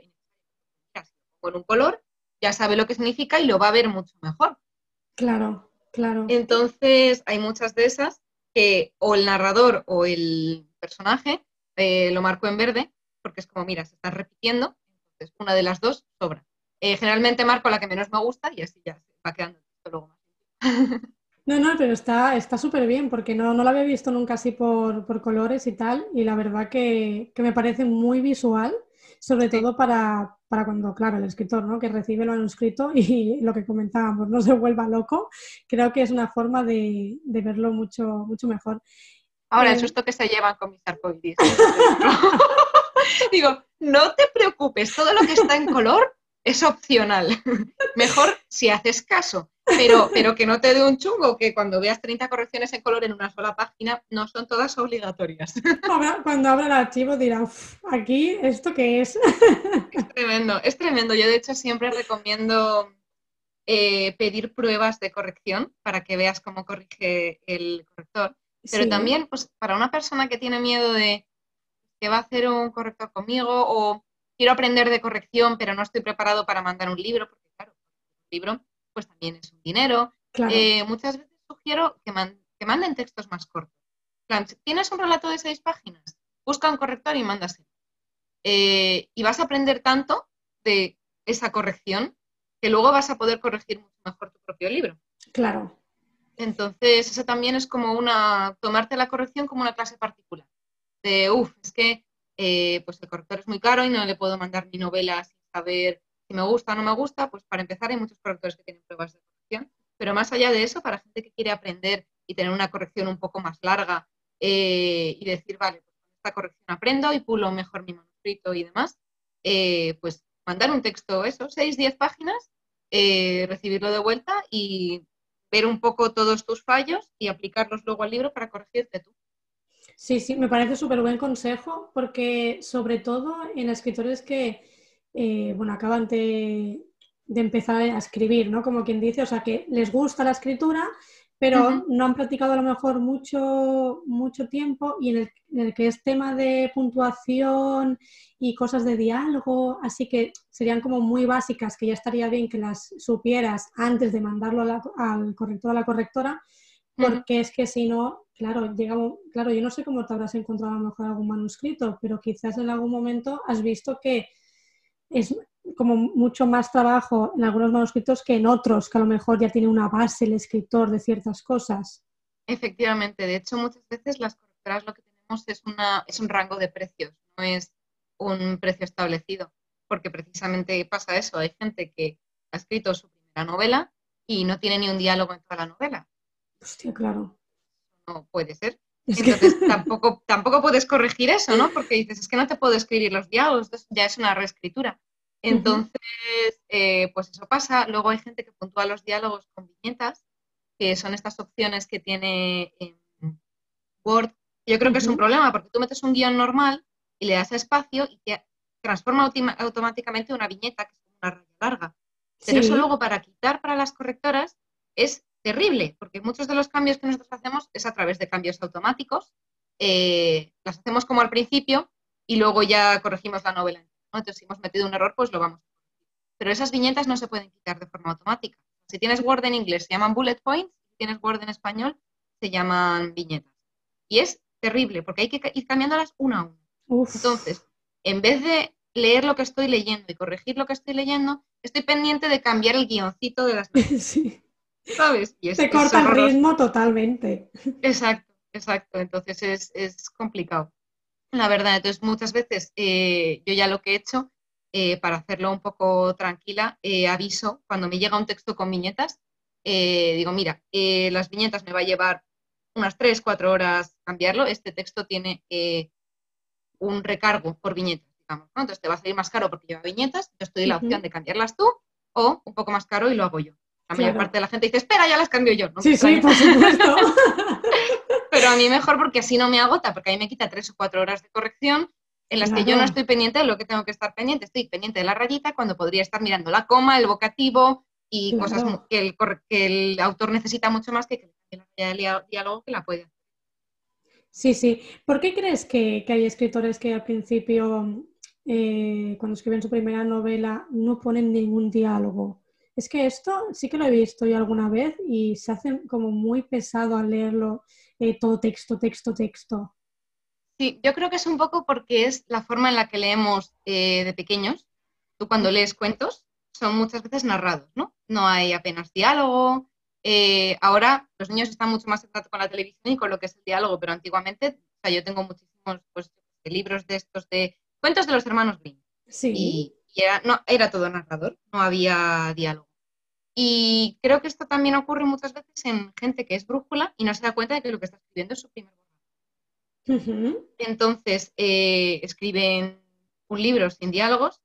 con un color, ya sabe lo que significa y lo va a ver mucho mejor. Claro, claro. Entonces hay muchas de esas que o el narrador o el personaje eh, lo marco en verde porque es como, mira, se está repitiendo, entonces una de las dos sobra. Eh, generalmente marco la que menos me gusta y así ya se va quedando luego más. [laughs] No, no, pero está súper bien porque no, no la había visto nunca así por, colores y tal y la verdad que, me parece muy visual, sobre todo para, cuando, claro, el escritor ¿no? que recibe el manuscrito [laughs] y lo que comentábamos, no se vuelva loco, creo que es una forma de, verlo mucho, mucho mejor. Ahora, el eh, susto que se llevan con mis arcoíris. [laughs] Digo, no te preocupes, todo lo que está en color es opcional. Mejor si haces caso, pero, pero que no te dé un chungo, que cuando veas 30 correcciones en color en una sola página, no son todas obligatorias. [laughs] cuando abra el archivo dirá, aquí, ¿esto qué es? Es tremendo, es tremendo. Yo de hecho siempre recomiendo eh, pedir pruebas de corrección para que veas cómo corrige el corrector. Pero también, pues, para una persona que tiene miedo de que va a hacer un corrector conmigo o quiero aprender de corrección, pero no estoy preparado para mandar un libro, porque claro, un libro pues también es un dinero. Eh, muchas veces sugiero que, manden textos más cortos. tienes un relato de seis páginas, busca un corrector y mándaselo. Eh, y vas a aprender tanto de esa corrección que luego vas a poder corregir mucho mejor tu propio libro. Claro. Entonces, eso también es como una, tomarte la corrección como una clase particular de, uff, es que eh, pues el corrector es muy caro y no le puedo mandar mi novela sin saber si me gusta o no me gusta, pues para empezar hay muchos correctores que tienen pruebas de corrección, pero más allá de eso, para gente que quiere aprender y tener una corrección un poco más larga eh, y decir, vale, pues con esta corrección aprendo y pulo mejor mi manuscrito y demás, eh, pues mandar un texto, eso, 6, 10 páginas, recibirlo de vuelta y ver un poco todos tus fallos y aplicarlos luego al libro para corregirte tú. Sí, sí, me parece súper buen consejo porque sobre todo en escritores que, eh, bueno, acaban de, empezar a escribir, ¿no? Como quien dice, o sea, que les gusta la escritura, pero no han practicado a lo mejor mucho, mucho tiempo y en el, que es tema de puntuación y cosas de diálogo, así que serían como muy básicas, que ya estaría bien que las supieras antes de mandarlo al corrector o a la correctora, porque es que si no, claro, llegamos, claro, yo no sé cómo te habrás encontrado a lo mejor algún manuscrito, pero quizás en algún momento has visto que es como mucho más trabajo en algunos manuscritos que en otros, que a lo mejor ya tiene una base el escritor de ciertas cosas. Efectivamente, de hecho muchas veces las correctoras lo que tenemos es, una, es un rango de precios, no es un precio establecido, porque precisamente pasa eso, hay gente que ha escrito su primera novela y no tiene ni un diálogo en toda la novela. Hostia, claro no puede ser. Entonces tampoco, tampoco puedes corregir eso, ¿no? Porque dices, es que no te puedo escribir los diálogos, ya es una reescritura. Entonces, eh, pues eso pasa. Luego hay gente que puntúa los diálogos con viñetas, que son estas opciones que tiene Word. Yo creo que es un problema porque tú metes un guion normal y le das espacio y te transforma automáticamente una viñeta, que es una raya larga. Pero eso luego para quitar para las correctoras es terrible, porque muchos de los cambios que nosotros hacemos es a través de cambios automáticos. Eh, las hacemos como al principio y luego ya corregimos la novela. Entonces, si hemos metido un error, pues lo vamos a corregir. Pero esas viñetas no se pueden quitar de forma automática. Si tienes Word en inglés, se llaman bullet points. Si tienes Word en español, se llaman viñetas. Y es terrible, porque hay que ir cambiándolas una a una. Entonces, en vez de leer lo que estoy leyendo y corregir lo que estoy leyendo, estoy pendiente de cambiar el guioncito de las [laughs] sí. ¿Sabes? Y corta el ritmo totalmente. Exacto, exacto. Entonces es, complicado. La verdad, entonces muchas veces eh, yo ya lo que he hecho eh, para hacerlo un poco tranquila, eh, aviso cuando me llega un texto con viñetas, digo, mira, las viñetas me va a llevar unas 3, 4 horas cambiarlo, este texto tiene un recargo por viñetas, digamos, Entonces te va a salir más caro porque lleva viñetas, entonces te doy la opción de cambiarlas tú o un poco más caro y lo hago yo. La mayor parte de la gente dice, espera, ya las cambio yo. Sí, sí, por supuesto. [laughs] pero a mí mejor porque así no me agota, porque ahí me quita tres o cuatro horas de corrección en las que yo no estoy pendiente de lo que tengo que estar pendiente, estoy pendiente de la rayita cuando podría estar mirando la coma, el vocativo y cosas que el, que el, autor necesita mucho más que, que el diálogo que la puede hacer. Sí, sí. ¿Por qué crees que, hay escritores que al principio, eh, cuando escriben su primera novela, no ponen ningún diálogo? Es que esto sí que lo he visto yo alguna vez y se hace como muy pesado al leerlo eh, todo texto, texto, texto. Sí, yo creo que es un poco porque es la forma en la que leemos eh, de pequeños. Tú cuando lees cuentos son muchas veces narrados, ¿no? No hay apenas diálogo. Eh, ahora los niños están mucho más en contacto con la televisión y con lo que es el diálogo, pero antiguamente, o sea, yo tengo muchísimos pues, libros de estos de cuentos de los hermanos Grimm. Sí. Y, era, no, era todo narrador, no había diálogo. Y creo que esto también ocurre muchas veces en gente que es brújula y no se da cuenta de que lo que está escribiendo es su primer entonces, eh, escriben un libro sin diálogos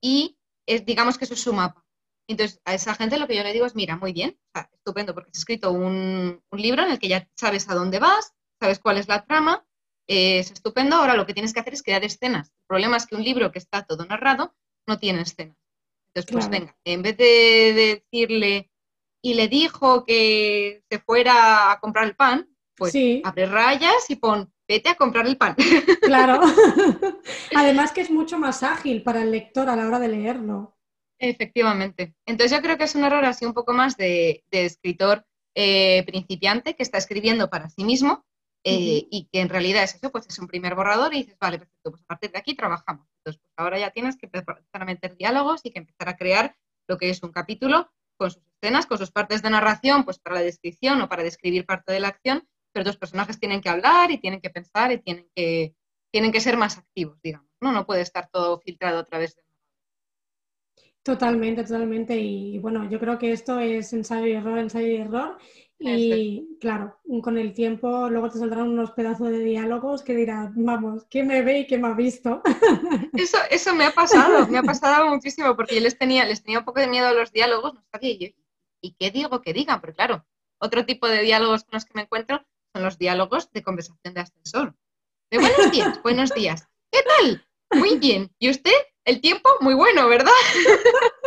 y es, digamos que eso es su mapa. Entonces, a esa gente lo que yo le digo es, mira, muy bien, estupendo, porque has escrito un, libro en el que ya sabes a dónde vas, sabes cuál es la trama, es estupendo, ahora lo que tienes que hacer es crear escenas. El problema es que un libro que está todo narrado no tiene escenas. Entonces, pues venga, en vez de decirle, y le dijo que se fuera a comprar el pan, pues abre rayas y pon, vete a comprar el pan. [laughs] Claro. [laughs] Además que es mucho más ágil para el lector a la hora de leerlo. Efectivamente. Entonces yo creo que es un error así un poco más de, escritor eh, principiante que está escribiendo para sí mismo eh, y que en realidad es eso, pues es un primer borrador y dices, vale, perfecto, pues a partir de aquí trabajamos. Entonces, pues ahora ya tienes que empezar a meter diálogos y que empezar a crear lo que es un capítulo con sus escenas, con sus partes de narración, pues para la descripción o para describir parte de la acción pero los personajes tienen que hablar y tienen que pensar y tienen que, tienen que ser más activos, digamos, ¿no? No puede estar todo filtrado a través de... Totalmente, totalmente. Y bueno, yo creo que esto es ensayo y error, ensayo y error. Y claro, con el tiempo luego te saldrán unos pedazos de diálogos que dirán, vamos, ¿quién me ve y quién me ha visto? [laughs] Eso, eso me ha pasado, me ha pasado muchísimo, porque yo les tenía, les tenía un poco de miedo a los diálogos, no sabía yo, ¿y qué digo que digan? Pero claro, otro tipo de diálogos con los que me encuentro son los diálogos de conversación de ascensor. De buenos días, buenos días. ¿Qué tal? Muy bien. ¿Y usted? El tiempo, muy bueno, ¿verdad? [laughs]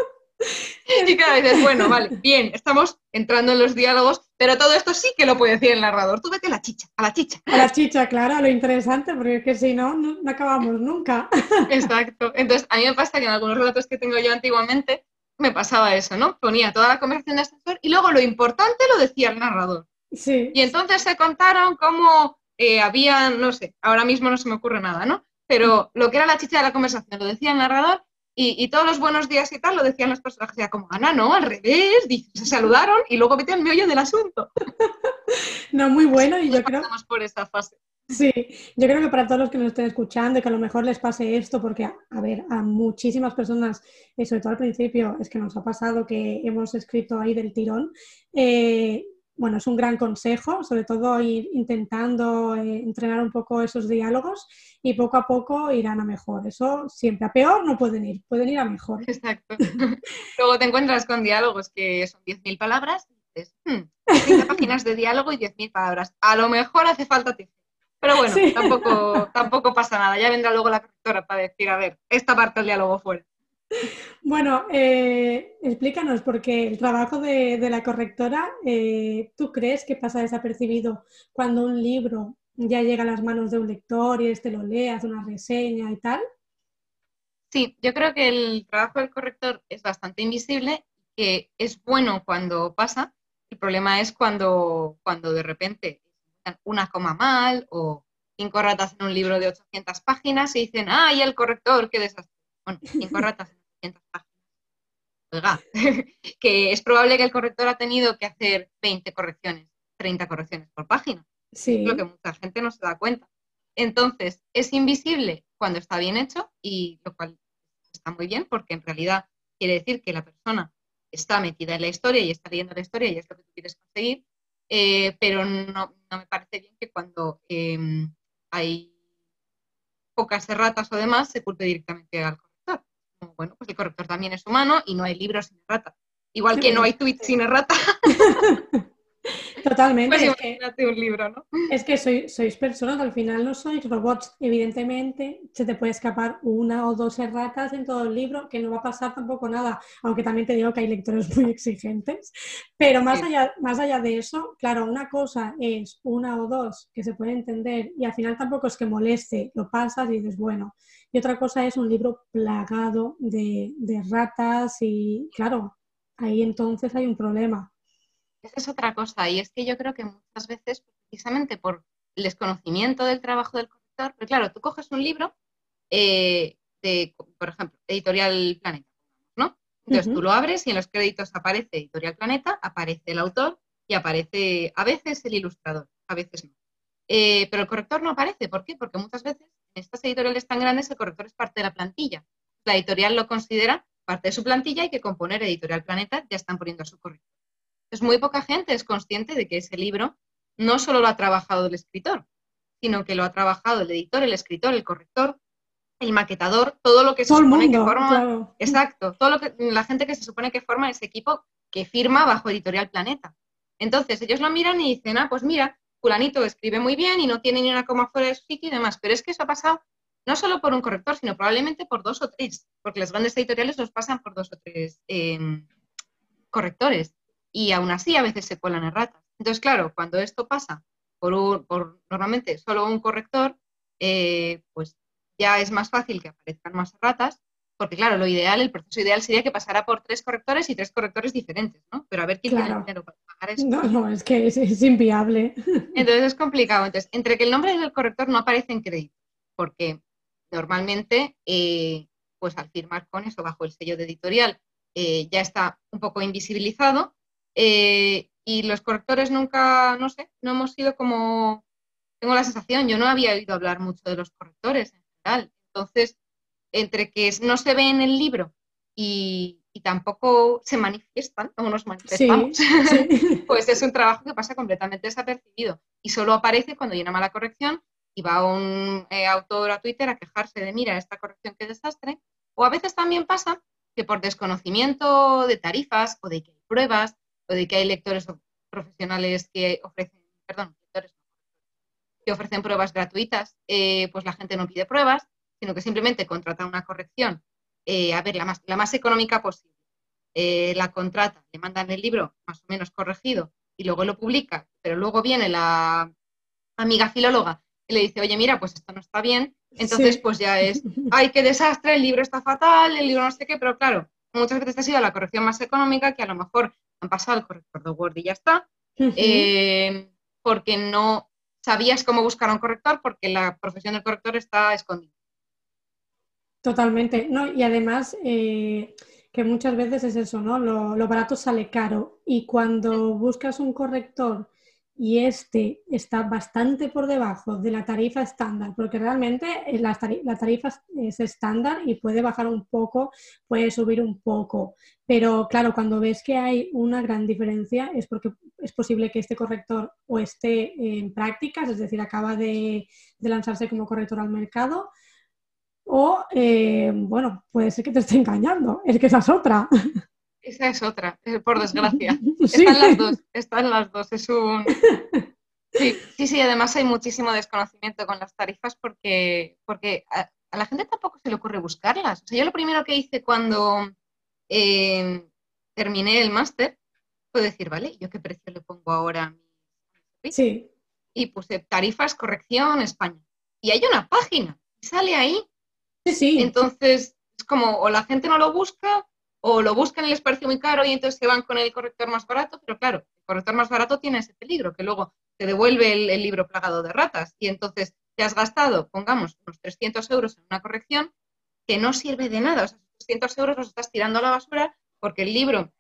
[laughs] y cada vez es bueno, vale, [laughs] bien, estamos entrando en los diálogos, pero todo esto sí que lo puede decir el narrador. Tú vete a la chicha, a la chicha. A la chicha, claro, lo interesante, porque es que si no, no, acabamos nunca. [laughs] Exacto. Entonces, a mí me pasa que en algunos relatos que tengo yo antiguamente, me pasaba eso, ¿no? Ponía toda la conversación de ascensor y luego lo importante lo decía el narrador. Y entonces se contaron cómo eh, había, no sé, ahora mismo no se me ocurre nada, ¿no? Pero lo que era la chicha de la conversación lo decía el narrador y, todos los buenos días y tal lo decían los personajes. Ya como, Ana, no, al revés, se saludaron y luego vete al meollo del asunto. [laughs] no, muy bueno y yo creo... por esta fase. Sí, yo creo que para todos los que nos estén escuchando y que a lo mejor les pase esto, porque, a, ver, a muchísimas personas, eh, sobre todo al principio, es que nos ha pasado que hemos escrito ahí del tirón, eh, bueno, es un gran consejo, sobre todo ir intentando eh, entrenar un poco esos diálogos y poco a poco irán a mejor. Eso siempre a peor no pueden ir, pueden ir a mejor. Exacto. [laughs] Luego te encuentras con diálogos que son 10.000 palabras y dices, hmm, [laughs] páginas de diálogo y 10.000 palabras. A lo mejor hace falta tiempo. Pero bueno, tampoco, tampoco pasa nada. Ya vendrá luego la correctora para decir, a ver, esta parte del diálogo fuera. Bueno, eh, explícanos, porque el trabajo de, la correctora, eh, ¿tú crees que pasa desapercibido cuando un libro ya llega a las manos de un lector y este lo lee, hace una reseña y tal? Sí, yo creo que el trabajo del corrector es bastante invisible, que es bueno cuando pasa. El problema es cuando, cuando de repente una coma mal o cinco ratas en un libro de 800 páginas y dicen, ¡ay, el corrector, qué desastre! Bueno, cinco ratas páginas. [laughs] que es probable que el corrector ha tenido que hacer 20 correcciones, 30 correcciones por página. Sí. lo que mucha gente no se da cuenta. Entonces, es invisible cuando está bien hecho y lo cual está muy bien porque en realidad quiere decir que la persona está metida en la historia y está leyendo la historia y es lo que tú quieres conseguir, eh, pero no, me parece bien que cuando em, hay pocas erratas o demás se culpe directamente al corrector bueno, pues el corrector también es humano y no hay libros sin errata. Igual que no hay tweets sin errata. [laughs] [laughs] Totalmente. Pues es que, un libro, ¿no? es que sois, sois personas, al final no sois robots. Evidentemente, se te puede escapar una o dos erratas en todo el libro, que no va a pasar tampoco nada, aunque también te digo que hay lectores muy [laughs] exigentes. Pero más, Sí. allá, más allá de eso, claro, una cosa es una o dos que se puede entender y al final tampoco es que moleste, lo pasas y dices, bueno. Y otra cosa es un libro plagado de, de ratas y, claro, ahí entonces hay un problema. Esa es otra cosa, y es que yo creo que muchas veces, precisamente por el desconocimiento del trabajo del corrector, pero claro, tú coges un libro eh, de, por ejemplo, Editorial Planeta, ¿no? Entonces tú lo abres y en los créditos aparece Editorial Planeta, aparece el autor y aparece a veces el ilustrador, a veces no. Eh, pero el corrector no aparece, ¿por qué? Porque muchas veces en estas editoriales tan grandes el corrector es parte de la plantilla. La editorial lo considera parte de su plantilla y que componer Editorial Planeta ya están poniendo a su corrector. Entonces, muy poca gente es consciente de que ese libro no solo lo ha trabajado el escritor, sino que lo ha trabajado el editor, el escritor, el corrector, el maquetador, todo lo que se Todo supone mundo, que forma. claro. Exacto, todo lo que la gente que se supone que forma ese equipo que firma bajo Editorial Planeta. Entonces, ellos lo miran y dicen, ah, pues mira, fulanito escribe muy bien y no tiene ni una coma fuera de su sitio y demás, pero es que eso ha pasado no solo por un corrector, sino probablemente por dos o tres, porque las grandes editoriales los pasan por dos o tres eh, correctores y aún así a veces se cuelan erratas. Entonces, claro, cuando esto pasa por, un- por normalmente solo un corrector, eh, pues ya es más fácil que aparezcan más erratas, porque claro, lo ideal, el proceso ideal sería que pasara por tres correctores y tres correctores diferentes, ¿no? Pero a ver quién tiene Claro. dinero para pagar eso. No, no, es que es, es inviable. Entonces es complicado. Entonces, entre que el nombre del corrector no aparece en crédito, porque normalmente, eh, pues al firmar con eso bajo el sello de editorial, eh, ya está un poco invisibilizado. Eh, y los correctores nunca, no sé, no hemos sido como, tengo la sensación, yo no había oído hablar mucho de los correctores en general. Entonces, entre que no se ve en el libro y, y tampoco se manifiestan, como nos Sí, manifestamos, sí. [laughs] pues es un trabajo que pasa completamente desapercibido y solo aparece cuando hay una mala corrección y va un eh, autor a Twitter a quejarse de mira esta corrección qué desastre o a veces también pasa que por desconocimiento de tarifas o de que hay pruebas o de que hay lectores o profesionales que ofrecen perdón lectores que ofrecen pruebas gratuitas eh, pues la gente no pide pruebas sino que simplemente contrata una corrección. Eh, a ver la más, la más económica posible. Eh, la contrata, le mandan el libro más o menos corregido y luego lo publica, pero luego viene la amiga filóloga y le dice, oye, mira, pues esto no está bien, entonces Sí. pues ya es, [laughs] ay, qué desastre, el libro está fatal, el libro no sé qué, pero claro, muchas veces ha sido la corrección más económica que a lo mejor han pasado el corrector de Word y ya está, eh, porque no sabías cómo buscar a un corrector porque la profesión del corrector está escondida. Totalmente. No, y además eh, que muchas veces es eso, ¿no? Lo, lo barato sale caro. Y cuando buscas un corrector y este está bastante por debajo de la tarifa estándar, porque realmente eh, la, tari- la tarifa es estándar y puede bajar un poco, puede subir un poco. Pero claro, cuando ves que hay una gran diferencia es porque es posible que este corrector o esté en prácticas, es decir, acaba de, de lanzarse como corrector al mercado o, eh, bueno, puede ser que te esté engañando. Es que esa es otra. Esa es otra, eh, por [laughs] desgracia. Sí. Están las dos, están las dos. Es un. [laughs] Sí, sí, sí, además hay muchísimo desconocimiento con las tarifas porque, porque a, a la gente tampoco se le ocurre buscarlas. O sea, yo lo primero que hice cuando eh, terminé el máster fue decir, vale, ¿yo qué precio le pongo ahora a mi servicio? Sí, Y puse tarifas, corrección, España. Y hay una página, y sale ahí. sí, sí. Entonces, es como, o la gente no lo busca, o lo buscan y les parece muy caro y entonces se van con el corrector más barato, pero claro, el corrector más barato tiene ese peligro, que luego te devuelve el, el libro plagado de ratas y entonces te has gastado, pongamos, unos 300 euros en una corrección que no sirve de nada. O sea, esos 300 euros los estás tirando a la basura porque el libro,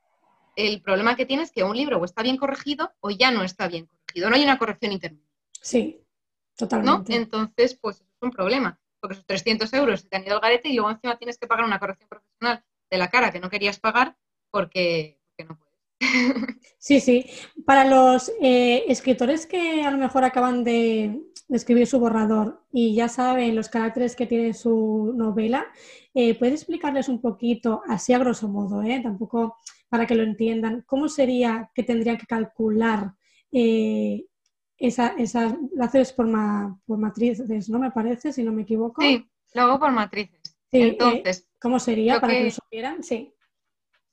el problema que tienes es que un libro o está bien corregido o ya no está bien corregido. No hay una corrección intermedia. Sí, ¿no? totalmente. Entonces, pues es un problema, porque esos 300 euros se te han ido al garete y luego encima tienes que pagar una corrección profesional de la cara que no querías pagar porque, porque no puedes. Sí, sí. Para los eh, escritores que a lo mejor acaban de, de escribir su borrador y ya saben los caracteres que tiene su novela, eh, ¿puedes explicarles un poquito, así a grosso modo, eh? tampoco para que lo entiendan, cómo sería que tendrían que calcular eh, esa, haces por, por matrices, ¿no? Me parece, si no me equivoco. Sí, luego por matrices. Sí, Entonces, ¿cómo sería para que... lo supieran? Sí.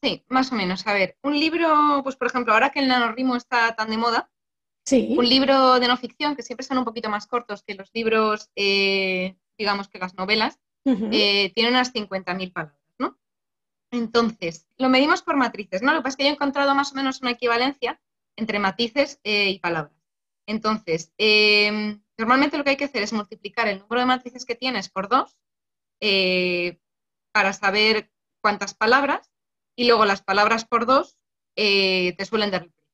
Sí, más o menos. A ver, un libro, pues por ejemplo, ahora que el nanorritmo está tan de moda, sí. un libro de no ficción, que siempre son un poquito más cortos que los libros, eh, digamos que las novelas, eh, tiene unas 50.000 palabras, ¿no? Entonces, lo medimos por matrices, ¿no? Lo que pasa es que yo he encontrado más o menos una equivalencia entre matices eh, y palabras. Entonces, em, normalmente lo que hay que hacer es multiplicar el número de matrices que tienes por dos para saber cuántas palabras y luego las palabras por dos eh, te suelen dar el precio.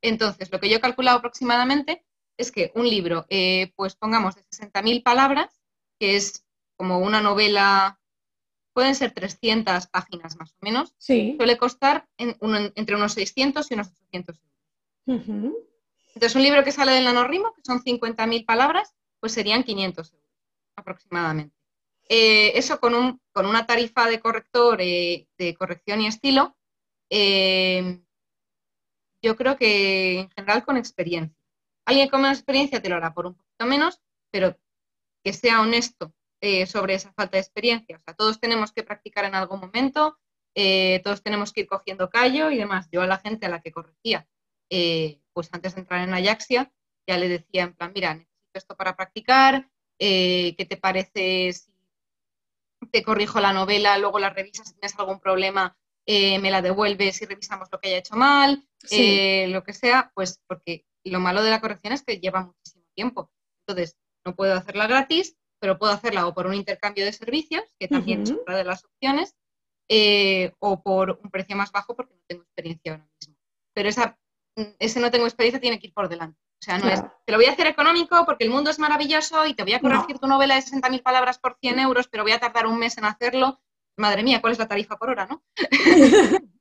Entonces, lo que yo he calculado aproximadamente es que un libro, eh, pues pongamos de 60.000 palabras, que es como una novela, pueden ser 300 páginas más o menos, suele costar entre unos 600 y unos 800 euros. Entonces, un libro que sale del nanorrimo, que son 50.000 palabras, pues serían 500 euros aproximadamente. Eh, eso con, un, con, una tarifa de corrector eh, de corrección y estilo, eh, yo creo que en general con experiencia. Alguien con menos experiencia te lo hará por un poquito menos, pero que sea honesto sobre esa falta de experiencia. O sea, todos tenemos que practicar en algún momento, todos tenemos que ir cogiendo callo y demás. Yo a la gente a la que corregía, pues antes de entrar en Ajaxia, ya le decía en plan, mira, necesito esto para practicar, ¿qué te parece te corrijo la novela, luego la revisas, si tienes algún problema, eh, me la devuelves y revisamos lo que haya hecho mal, eh, lo que sea, pues porque lo malo de la corrección es que lleva muchísimo tiempo. Entonces, no puedo hacerla gratis, pero puedo hacerla o por un intercambio de servicios, que también es otra de las opciones, eh, o por un precio más bajo porque no tengo experiencia ahora mismo. Pero esa, ese no tengo experiencia tiene que ir por delante. O sea, no es, te lo voy a hacer económico porque el mundo es maravilloso y te voy a corregir tu novela de 60.000 palabras por 100 euros, pero voy a tardar un mes en hacerlo. Madre mía, ¿cuál es la tarifa por hora, no? [laughs]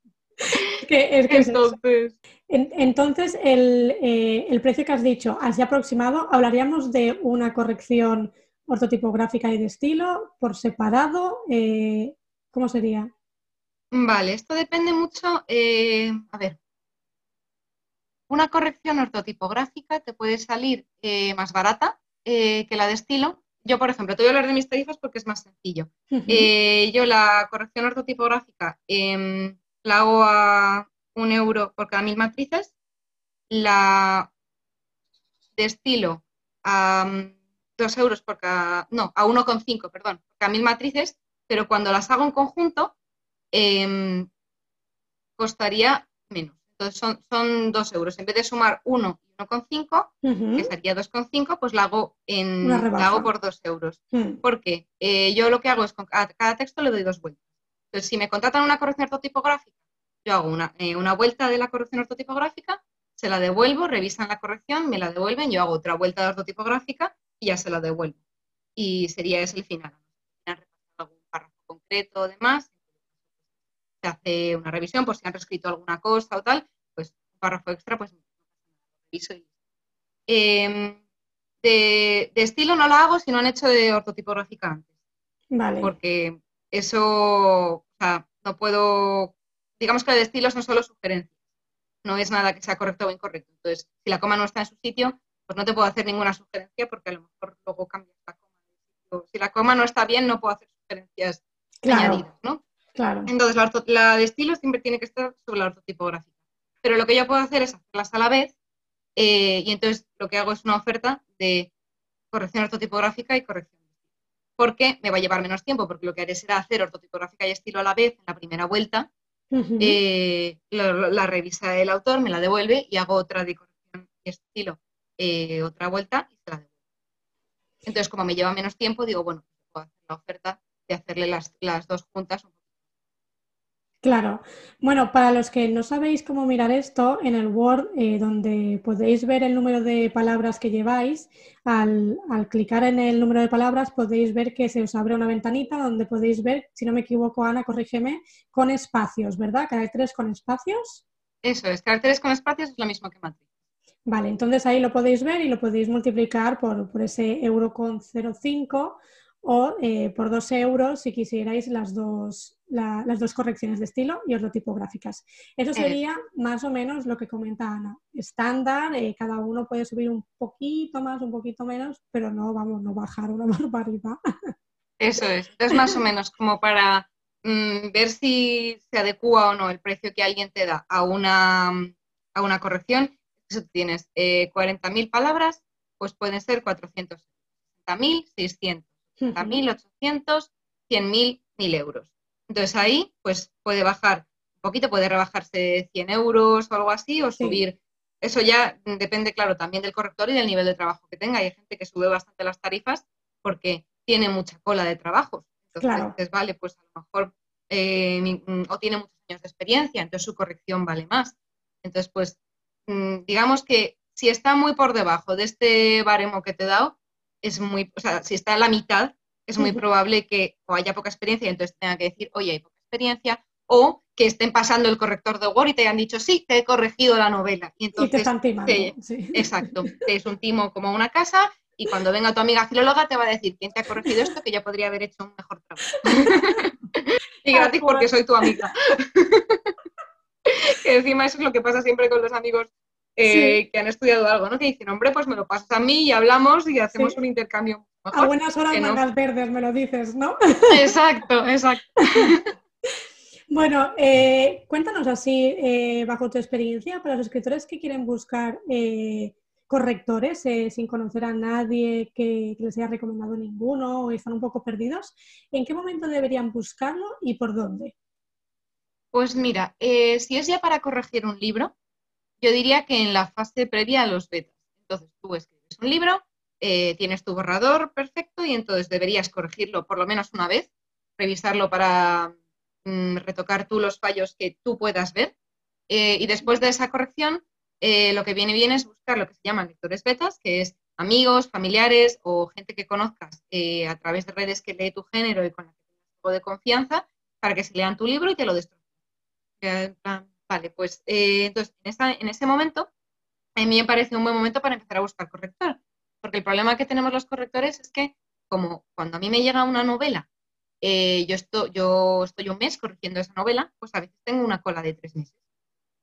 entonces, entonces eh, el, precio que has dicho, así aproximado, hablaríamos de una corrección ortotipográfica y de estilo por separado. Eh, ¿Cómo sería? Vale, esto depende mucho. Eh, a ver, una corrección ortotipográfica te puede salir eh, más barata eh, que la de estilo. Yo, por ejemplo, te voy a hablar de mis tarifas porque es más sencillo. Eh, yo la corrección ortotipográfica em, la hago a un euro por cada mil matrices. La de estilo a mm, dos euros por cada, no, a 1,5, perdón, por cada mil matrices, pero cuando las hago en conjunto em, costaría menos. Entonces son, son 2 euros. En vez de sumar 1 y 1,5, que sería 2,5, pues la hago, en, la hago por 2 euros. Mm. Porque eh, yo lo que hago es con cada, cada, texto le doy dos vueltas. Entonces, si me contratan una corrección ortotipográfica, yo hago una, eh, una vuelta de la corrección ortotipográfica, se la devuelvo, revisan la corrección, me la devuelven, yo hago otra vuelta de ortotipográfica y ya se la devuelvo. Y sería ese el final. algún párrafo concreto o demás, se hace una revisión por si han reescrito alguna cosa o tal, pues un párrafo extra, pues reviso em, de, estilo no lo hago si no han hecho de ortotipográfica antes. Vale. Porque eso, o sea, no puedo, digamos que de estilo son solo sugerencias, no es nada que sea correcto o incorrecto. Entonces, si la coma no está en su sitio, pues no te puedo hacer ninguna sugerencia porque a lo mejor luego cambias la coma. Si la coma no está bien, no puedo hacer sugerencias añadidas, ¿no? Entonces, la, de estilo siempre tiene que estar sobre la ortotipográfica. Pero lo que yo puedo hacer es hacerlas a la vez eh, y entonces lo que hago es una oferta de corrección ortotipográfica y corrección de estilo. Porque me va a llevar menos tiempo, porque lo que haré será hacer ortotipográfica y estilo a la vez en la primera vuelta. Eh, la, revisa el autor, me la devuelve y hago otra de corrección y estilo, eh, otra vuelta y se la devuelvo. Entonces, como me lleva menos tiempo, digo, bueno, pues puedo hacer la oferta de hacerle las, las dos juntas un Claro. Bueno, para los que no sabéis cómo mirar esto, en el Word, eh, donde podéis ver el número de palabras que lleváis, al, clicar en el número de palabras podéis ver que se os abre una ventanita donde podéis ver, si no me equivoco, Ana, corrígeme, con espacios, ¿verdad? Caracteres con espacios. Eso es, caracteres con espacios es lo mismo que matriz. Vale, entonces ahí lo podéis ver y lo podéis multiplicar por, por ese euro con 0,5 o eh, por 2 euros si quisierais las dos las dos correcciones de estilo y ortotipográficas. Eso sería más o menos lo que comenta Ana. Estándar, eh, cada uno puede subir un poquito más, un poquito menos, pero no, vamos, no bajar una [laughs] barbaridad. Eso es. Es más o menos como para mm, ver si se adecua o no el precio que alguien te da a una, a una corrección. Eso tienes eh, 40.000 palabras, pues pueden ser 460.000, 600, 800, 100.000, 1.000 euros. Entonces ahí, pues puede bajar un poquito, puede rebajarse 100 euros o algo así, o subir. Eso ya depende, claro, también del corrector y del nivel de trabajo que tenga. Hay gente que sube bastante las tarifas porque tiene mucha cola de trabajo. Entonces, vale, pues a lo mejor eh, mm, o tiene muchos años de experiencia, entonces su corrección vale más. Entonces, pues, mm, digamos que si está muy por debajo de este baremo que te he dado, es muy, o sea, si está en la mitad, es muy probable que o haya poca experiencia y entonces tenga que decir, oye, hay poca experiencia, o que estén pasando el corrector de Word y te hayan dicho, sí, te he corregido la novela. Y entonces, te están timando. Exacto, te es un timo como una casa y cuando venga tu amiga filóloga te va a decir, ¿quién te ha corregido esto? Que yo podría haber hecho un mejor trabajo. [laughs] y gratis porque soy tu amiga. [laughs] que encima eso es lo que pasa siempre con los amigos eh, que han estudiado algo, ¿no? Que dicen, hombre, pues me lo pasas a mí y hablamos y hacemos un intercambio. a buenas horas mangas verdes, me lo dices, ¿no? [laughs] Exacto, exacto. [laughs] bueno, eh, cuéntanos así, eh, bajo tu experiencia, para los escritores que quieren buscar correctores sin conocer a nadie que, les haya recomendado ninguno o están un poco perdidos, ¿en qué momento deberían buscarlo y por dónde? Pues mira, si es ya para corregir un libro, yo diría que en la fase previa a los betas. Entonces tú escribes un libro, eh, tienes tu borrador perfecto y entonces deberías corregirlo por lo menos una vez, revisarlo para mm, retocar tú los fallos que tú puedas ver. Eh, y después de esa corrección, eh, lo que viene bien es buscar lo que se llaman lectores betas, que es amigos, familiares o gente que conozcas a través de redes que lee tu género y con la que tengas un poco de confianza, para que se lean tu libro y te lo destrocen. Vale, pues eh, entonces en, ese momento a mí me parece un buen momento para empezar a buscar corrector, porque el problema que tenemos los correctores es que como cuando a mí me llega una novela, eh, yo, estoy, yo estoy un mes corrigiendo esa novela, pues a veces tengo una cola de tres meses.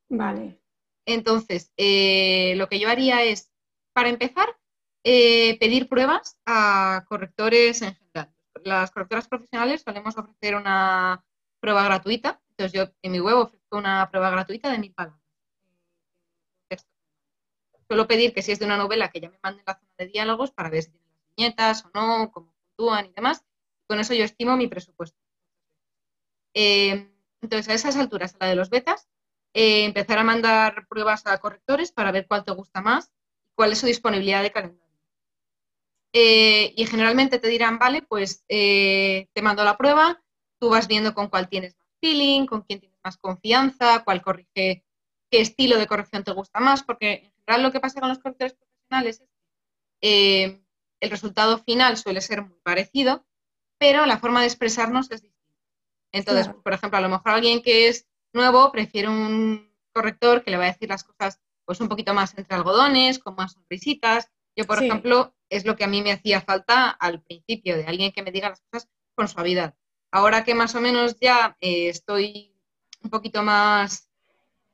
Vale. Entonces, eh, lo que yo haría es, para empezar, pedir pruebas a correctores en general. Las correctoras profesionales solemos ofrecer una prueba gratuita. Entonces, yo en mi web ofrezco una prueba gratuita de mil palabras. Suelo pedir que si es de una novela que ya me manden la zona de diálogos para ver si tienen las viñetas o no, cómo puntúan y demás. Con eso yo estimo mi presupuesto. Eh, entonces, a esas alturas, a la de los betas, eh, empezar a mandar pruebas a correctores para ver cuál te gusta más cuál es su disponibilidad de calendario. Eh, y generalmente te dirán, vale, pues te mando la prueba, tú vas viendo con cuál tienes feeling, con quién tienes más confianza, cuál corrige, qué estilo de corrección te gusta más, porque en general lo que pasa con los correctores profesionales es que eh, el resultado final suele ser muy parecido, pero la forma de expresarnos es distinta. Entonces, por ejemplo, a lo mejor alguien que es nuevo prefiere un corrector que le va a decir las cosas pues un poquito más entre algodones, con más sonrisitas. Yo, por ejemplo, es lo que a mí me hacía falta al principio, de alguien que me diga las cosas con suavidad. Ahora que más o menos ya eh, estoy un poquito más,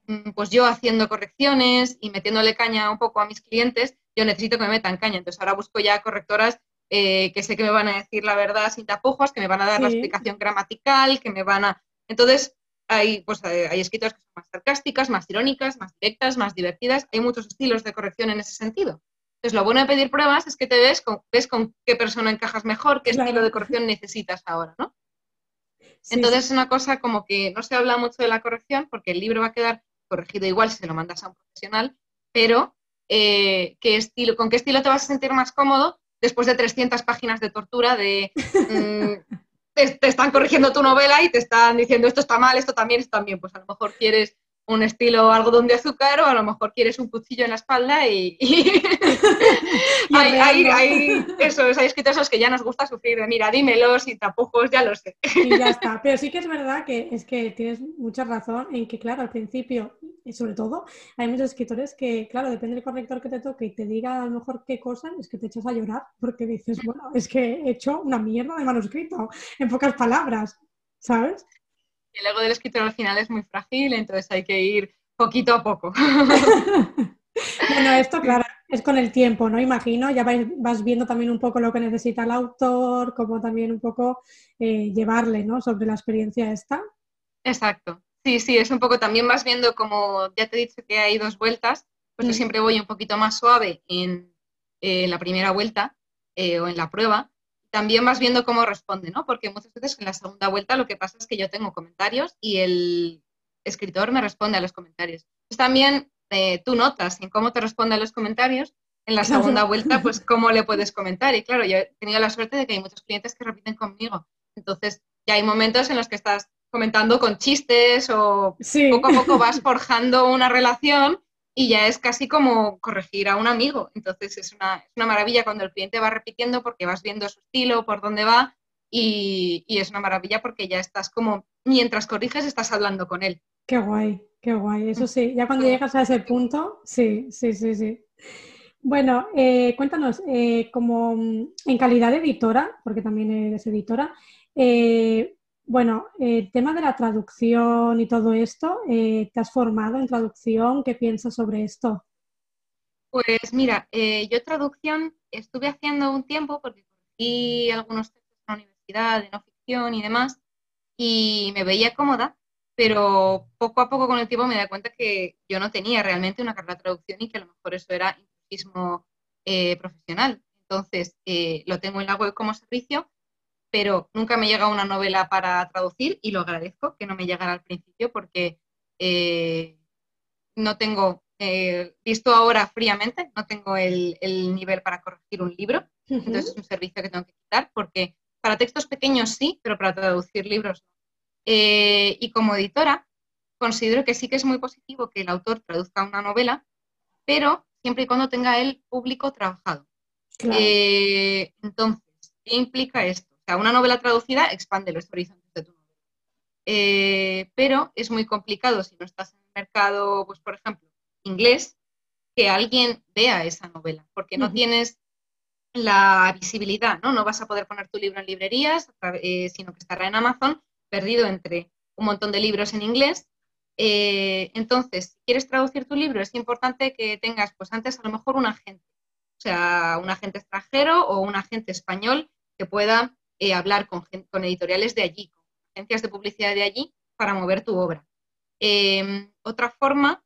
mm, pues yo haciendo correcciones y metiéndole caña un poco a mis clientes, yo necesito que me metan caña. Entonces ahora busco ya correctoras eh, que sé que me van a decir la verdad sin tapujos, que me van a dar la explicación gramatical, que me van a... Entonces hay, pues, eh, hay escritoras que son más sarcásticas, más irónicas, más directas, más divertidas. Hay muchos estilos de corrección en ese sentido. Entonces, lo bueno de pedir pruebas es que te ves con, ves con qué persona encajas mejor, qué estilo de corrección necesitas ahora, ¿no? Entonces es una cosa como que no se habla mucho de la corrección porque el libro va a quedar corregido igual si se lo mandas a un profesional, pero eh, ¿qué estilo, ¿con qué estilo te vas a sentir más cómodo después de 300 páginas de tortura de... Mm, [laughs] te, te, están corrigiendo tu novela y te están diciendo esto está mal, esto también, esto también. Pues a lo mejor quieres un estilo algodón de azúcar o a lo mejor quieres un cuchillo en la espalda y, [laughs] hay, hay, eso, hay escritos que ya nos gusta sufrir de mira, dímelos y tapujos, ya lo sé. Y ya [laughs] está, pero sí que es verdad que es que tienes mucha razón en que, claro, al principio, y sobre todo, hay muchos escritores que, claro, depende del corrector que te toque y te diga a lo mejor qué cosa, es que te echas a llorar porque dices, bueno, es que he hecho una mierda de manuscrito, en pocas palabras, ¿sabes? El ego del escritor al final es muy frágil, entonces hay que ir poquito a poco. [laughs] bueno, esto, claro, es con el tiempo, ¿no? Imagino, ya vas viendo también un poco lo que necesita el autor, como también un poco eh, llevarle, ¿no? Sobre la experiencia esta. Exacto. Sí, sí, es un poco, también vas viendo como, ya te he dicho que hay dos vueltas, pues yo mm. siempre voy un poquito más suave en, la primera vuelta eh, o en la prueba. También vas viendo cómo responde, ¿no? Porque muchas veces en la segunda vuelta lo que pasa es que yo tengo comentarios y el escritor me responde a los comentarios. Pues también eh, tú notas en cómo te responde a los comentarios, en la segunda [laughs] vuelta, pues cómo le puedes comentar. Y claro, yo he tenido la suerte de que hay muchos clientes que repiten conmigo. Entonces, ya hay momentos en los que estás comentando con chistes o poco a poco [laughs] vas forjando una relación y ya es casi como corregir a un amigo. Entonces, es una, es una maravilla cuando el cliente va repitiendo porque vas viendo su estilo, por dónde va y, y es una maravilla porque ya estás como, mientras corriges, estás hablando con él. Qué guay. Qué guay, eso sí, ya cuando llegas a ese punto, sí, sí, sí, sí. Bueno, eh, cuéntanos, eh, como mm, en calidad de editora, porque también eres editora, eh, bueno, el tema de la traducción y todo esto, ¿te has formado en traducción? ¿Qué piensas sobre esto? Pues mira, yo traducción estuve haciendo un tiempo porque corregí algunos textos en la universidad de no ficción y demás, y me veía cómoda, pero poco a poco con el tiempo me da cuenta que yo no tenía realmente una carrera de traducción y que a lo mejor eso era intrusismo eh, profesional. Entonces, eh, lo tengo en la web como servicio, pero nunca me llega una novela para traducir y lo agradezco que no me llegara al principio porque eh, no tengo, visto ahora fríamente, no tengo el, el, nivel para corregir un libro. Entonces es un servicio que tengo que quitar porque para textos pequeños sí, pero para traducir libros no. Eh, y como editora, considero que sí que es muy positivo que el autor traduzca una novela, pero siempre y cuando tenga el público trabajado. Eh, entonces, ¿qué implica esto? O sea, una novela traducida expande los horizontes de tu novela. Eh, pero es muy complicado si no estás en el mercado, pues por ejemplo, inglés, que alguien vea esa novela, porque no tienes la visibilidad, ¿no? No vas a poder poner tu libro en librerías, sino que estará en Amazon perdido entre un montón de libros en inglés. Eh, entonces, si quieres traducir tu libro, es importante que tengas, pues antes a lo mejor un agente, o sea, un agente extranjero o un agente español que pueda eh, hablar con, editoriales de allí, con agencias de publicidad de allí, para mover tu obra. Em, otra forma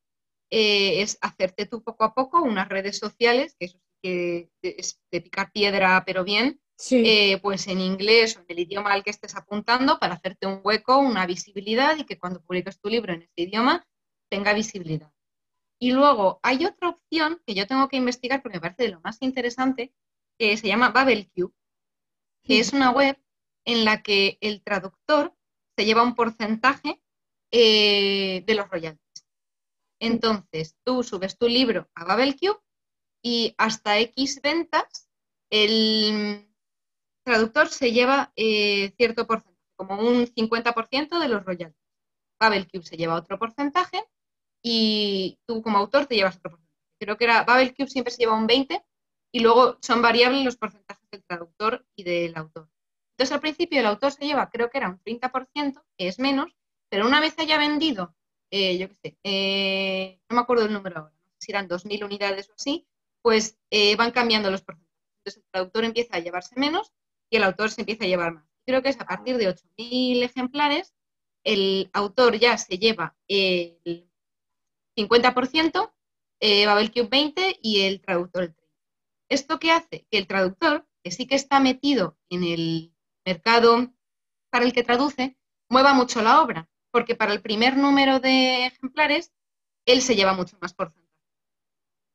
eh, es hacerte tú poco a poco unas redes sociales, que eso sí que es de picar piedra, pero bien, eh, pues en inglés o en el idioma al que estés apuntando para hacerte un hueco, una visibilidad y que cuando publiques tu libro en ese idioma tenga visibilidad. Y luego hay otra opción que yo tengo que investigar porque me parece de lo más interesante, que se llama BabelQ, que es una web en la que el traductor se lleva un porcentaje eh, de los royalties. Entonces, tú subes tu libro a BabelQ y hasta X ventas, el, traductor se lleva eh, cierto porcentaje, como un 50% de los royalties. BabelCube se lleva otro porcentaje y tú como autor te llevas otro porcentaje. Creo que era BabelCube siempre se lleva un 20% y luego son variables los porcentajes del traductor y del autor. Entonces al principio el autor se lleva, creo que era un 30%, que es menos, pero una vez haya vendido, eh, yo qué sé, eh, no me acuerdo el número ahora, no sé si eran 2.000 unidades o así, pues van cambiando los porcentajes. Entonces el traductor empieza a llevarse menos y el autor se empieza a llevar más. Creo que es a partir de 8.000 ejemplares, el autor ya se lleva el 50%, eh, Babelcube 20 y el traductor el 30. ¿Esto qué hace? Que el traductor, que sí que está metido en el mercado para el que traduce, mueva mucho la obra, porque para el primer número de ejemplares, él se lleva mucho más porcentaje.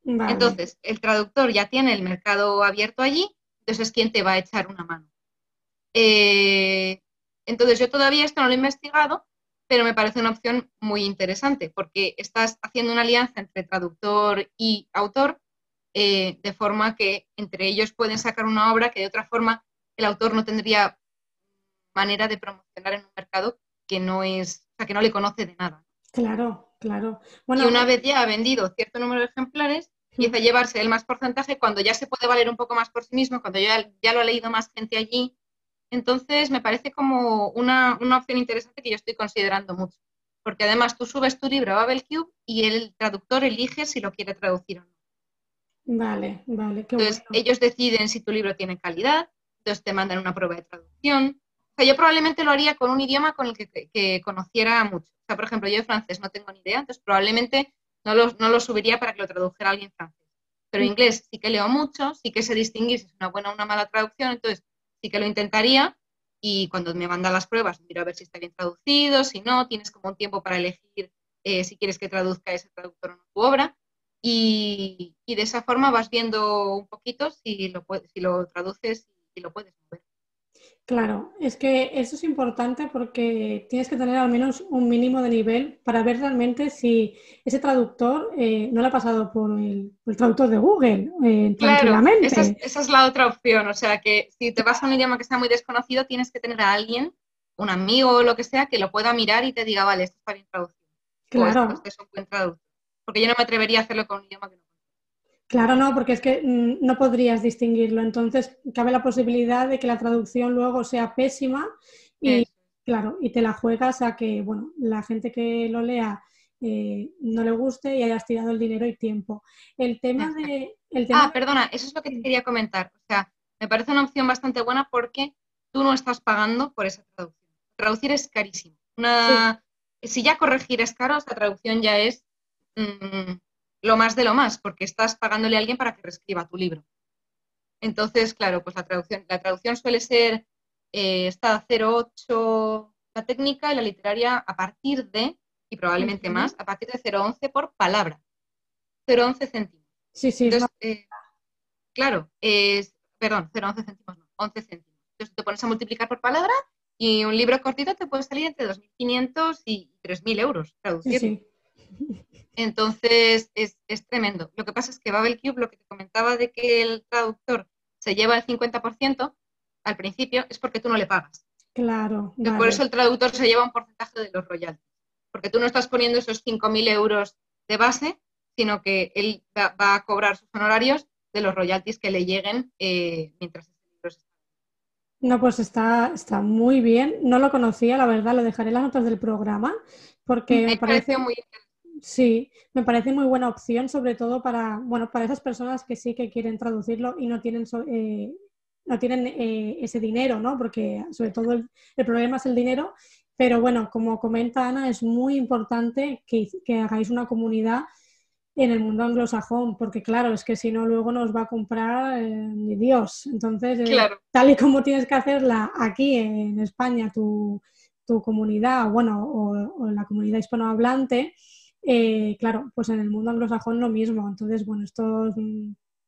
Entonces, el traductor ya tiene el mercado abierto allí entonces es quien te va a echar una mano. Eh, entonces yo todavía esto no lo he investigado, pero me parece una opción muy interesante porque estás haciendo una alianza entre traductor y autor eh, de forma que entre ellos pueden sacar una obra que de otra forma el autor no tendría manera de promocionar en un mercado que no es, o sea, que no le conoce de nada. Claro, claro. Bueno, y una vez ya ha vendido cierto número de ejemplares, empieza a llevarse el más porcentaje cuando ya se puede valer un poco más por sí mismo, cuando ya, ya lo ha leído más gente allí Entonces, me parece como una, una opción interesante que yo estoy considerando mucho. Porque además tú subes tu libro a Babelcube y el traductor elige si lo quiere traducir o no. Vale, vale. Qué entonces, ellos deciden si tu libro tiene calidad, entonces te mandan una prueba de traducción. O sea, yo probablemente lo haría con un idioma con el que, conociera mucho. O sea, por ejemplo, yo de francés no tengo ni idea, entonces probablemente no lo, no lo subiría para que lo tradujera alguien francés. Pero mm. inglés sí que leo mucho, sí que sé distinguir si es una buena o una mala traducción, entonces sí que lo intentaría y cuando me mandan las pruebas miro a ver si está bien traducido, si no, tienes como un tiempo para elegir eh, si quieres que traduzca ese traductor o no tu obra y, de esa forma vas viendo un poquito si lo, si lo traduces y lo puedes mover. Claro, es que eso es importante porque tienes que tener al menos un mínimo de nivel para ver realmente si ese traductor eh, no lo ha pasado por el, traductor de Google eh, tranquilamente. Esa es, esa es, la otra opción. O sea que si te vas a un idioma que está muy desconocido, tienes que tener a alguien, un amigo o lo que sea, que lo pueda mirar y te diga, vale, esto está bien traducido. Claro. Este es un buen traductor. Porque yo no me atrevería a hacerlo con un idioma que no Claro, no, porque es que mm, no podrías distinguirlo. Entonces, cabe la posibilidad de que la traducción luego sea pésima y, claro, y te la juegas a que, bueno, la gente que lo lea eh, no le guste y hayas tirado el dinero y tiempo. El tema de... ah, perdona, eso es lo que te quería comentar. O sea, me parece una opción bastante buena porque tú no estás pagando por esa traducción. Traducir es carísimo. Una... Si ya corregir es caro, esa traducción ya es... Mm, lo más de lo más, porque estás pagándole a alguien para que reescriba tu libro. Entonces, claro, pues la traducción, la traducción suele ser, eh, está a 0,8 la técnica y la literaria a partir de, y probablemente más, a partir de 0,11 por palabra. 0,11 céntimos. Sí, sí. Eh, claro, es, perdón, 0,11 céntimos, no, 11 céntimos. Entonces te pones a multiplicar por palabra y un libro cortito te puede salir entre 2.500 y 3.000 euros traducir. Sí, sí. Entonces, es, tremendo. Lo que pasa es que Babel Cube, lo que te comentaba de que el traductor se lleva el 50% al principio, es porque tú no le pagas. Claro. Por eso el traductor se lleva un porcentaje de los royalties. Porque tú no estás poniendo esos 5.000 euros de base, sino que él va, a cobrar sus honorarios de los royalties que le lleguen eh, mientras. No, pues está, está muy bien. No lo conocía, la verdad, lo dejaré en las notas del programa porque me, parece muy interesante Sí, me parece muy buena opción, sobre todo para, bueno, para esas personas que sí que quieren traducirlo y no tienen, eh, no tienen eh, ese dinero, ¿no? Porque sobre todo el, problema es el dinero. Pero bueno, como comenta Ana, es muy importante que, hagáis una comunidad en el mundo anglosajón, porque claro, es que si no, luego nos va a comprar eh, ni Dios. Entonces, tal y como tienes que hacerla aquí en España, tu, comunidad, bueno, o, o la comunidad hispanohablante, eh, claro, pues en el mundo anglosajón lo mismo. Entonces, bueno, esto es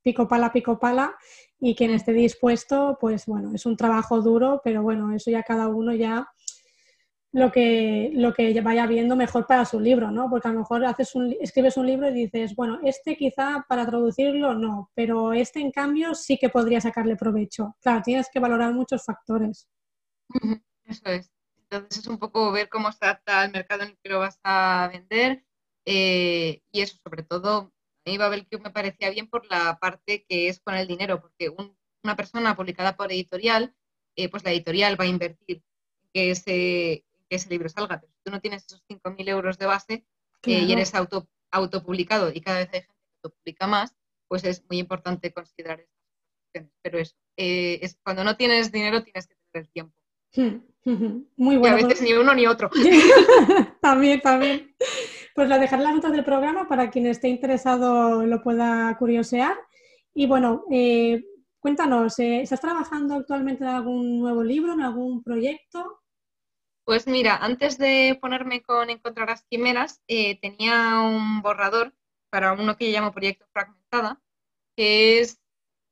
pico pala, pico pala, y quien esté dispuesto, pues bueno, es un trabajo duro, pero bueno, eso ya cada uno ya lo que, lo que vaya viendo mejor para su libro, ¿no? Porque a lo mejor haces un, escribes un libro y dices, bueno, este quizá para traducirlo no, pero este en cambio sí que podría sacarle provecho. Claro, tienes que valorar muchos factores. Eso es. Entonces es un poco ver cómo se adapta al mercado en el que lo vas a vender eh, y eso, sobre todo, a mí Babel Cube me parecía bien por la parte que es con el dinero, porque una persona publicada por editorial, eh, pues la editorial va a invertir que ese, ese libro salga. Pero si tú no tienes esos 5.000 euros de base eh, y eres auto, autopublicado y cada vez hay gente que publica más, pues es muy importante considerar estas cuestiones. Pero eso, es, cuando no tienes dinero tienes que tener el tiempo. [laughs] Muy bueno. Y a veces ni uno ni otro. [laughs] también, también. Pues lo dejaré las notas del programa para quien esté interesado lo pueda curiosear. Y bueno, eh, cuéntanos, eh, ¿estás trabajando actualmente en algún nuevo libro, en algún proyecto? Pues mira, antes de ponerme con Encontrar las Quimeras, eh, tenía un borrador para uno que llamo Proyecto Fragmentada, que es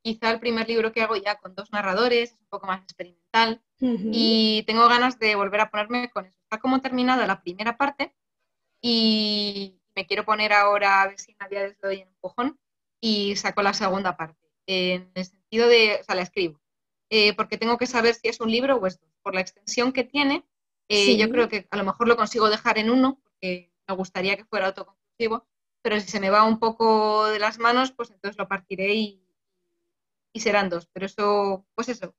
quizá el primer libro que hago ya con dos narradores, es un poco más experimental, y tengo ganas de volver a ponerme con eso. Está como terminada la primera parte, y me quiero poner ahora a ver si en Navidades le doy un empujón y saco la segunda parte. En el sentido de, o sea, la escribo, eh, porque tengo que saber si es un libro o es dos. Por la extensión que tiene, eh, yo creo que a lo mejor lo consigo dejar en uno, porque me gustaría que fuera autoconclusivo, pero si se me va un poco de las manos, pues entonces lo partiré y, y serán dos. Pero eso, pues eso,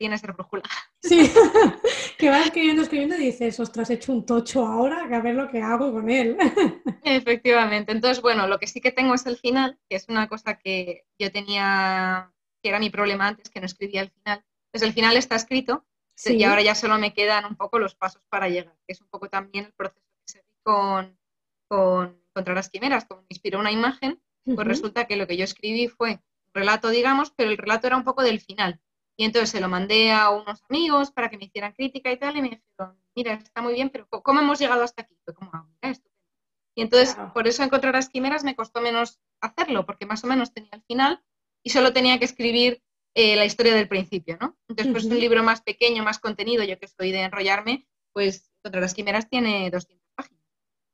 tiene ser brújula. [laughs] Sí, [laughs] que vas escribiendo, escribiendo y dices, ostras, he hecho un tocho ahora, que a ver lo que hago con él. [laughs] Efectivamente. Entonces, bueno, lo que sí que tengo es el final, que es una cosa que yo tenía, que era mi problema antes, que no escribía el final. Entonces, el final está escrito y ahora ya solo me quedan un poco los pasos para llegar, que es un poco también el proceso que seguí con, con Contra las Quimeras, como me inspiró una imagen, pues resulta que lo que yo escribí fue relato, digamos, pero el relato era un poco del final. Y entonces se lo mandé a unos amigos para que me hicieran crítica y tal, y me dijeron, mira, está muy bien, pero ¿cómo hemos llegado hasta aquí? Fue como, ah, Y entonces, por eso encontrar las quimeras me costó menos hacerlo, porque más o menos tenía el final y solo tenía que escribir eh, la historia del principio, ¿no? Entonces, pues un libro más pequeño, más contenido, yo que soy de enrollarme, pues Contra las quimeras tiene 200 páginas.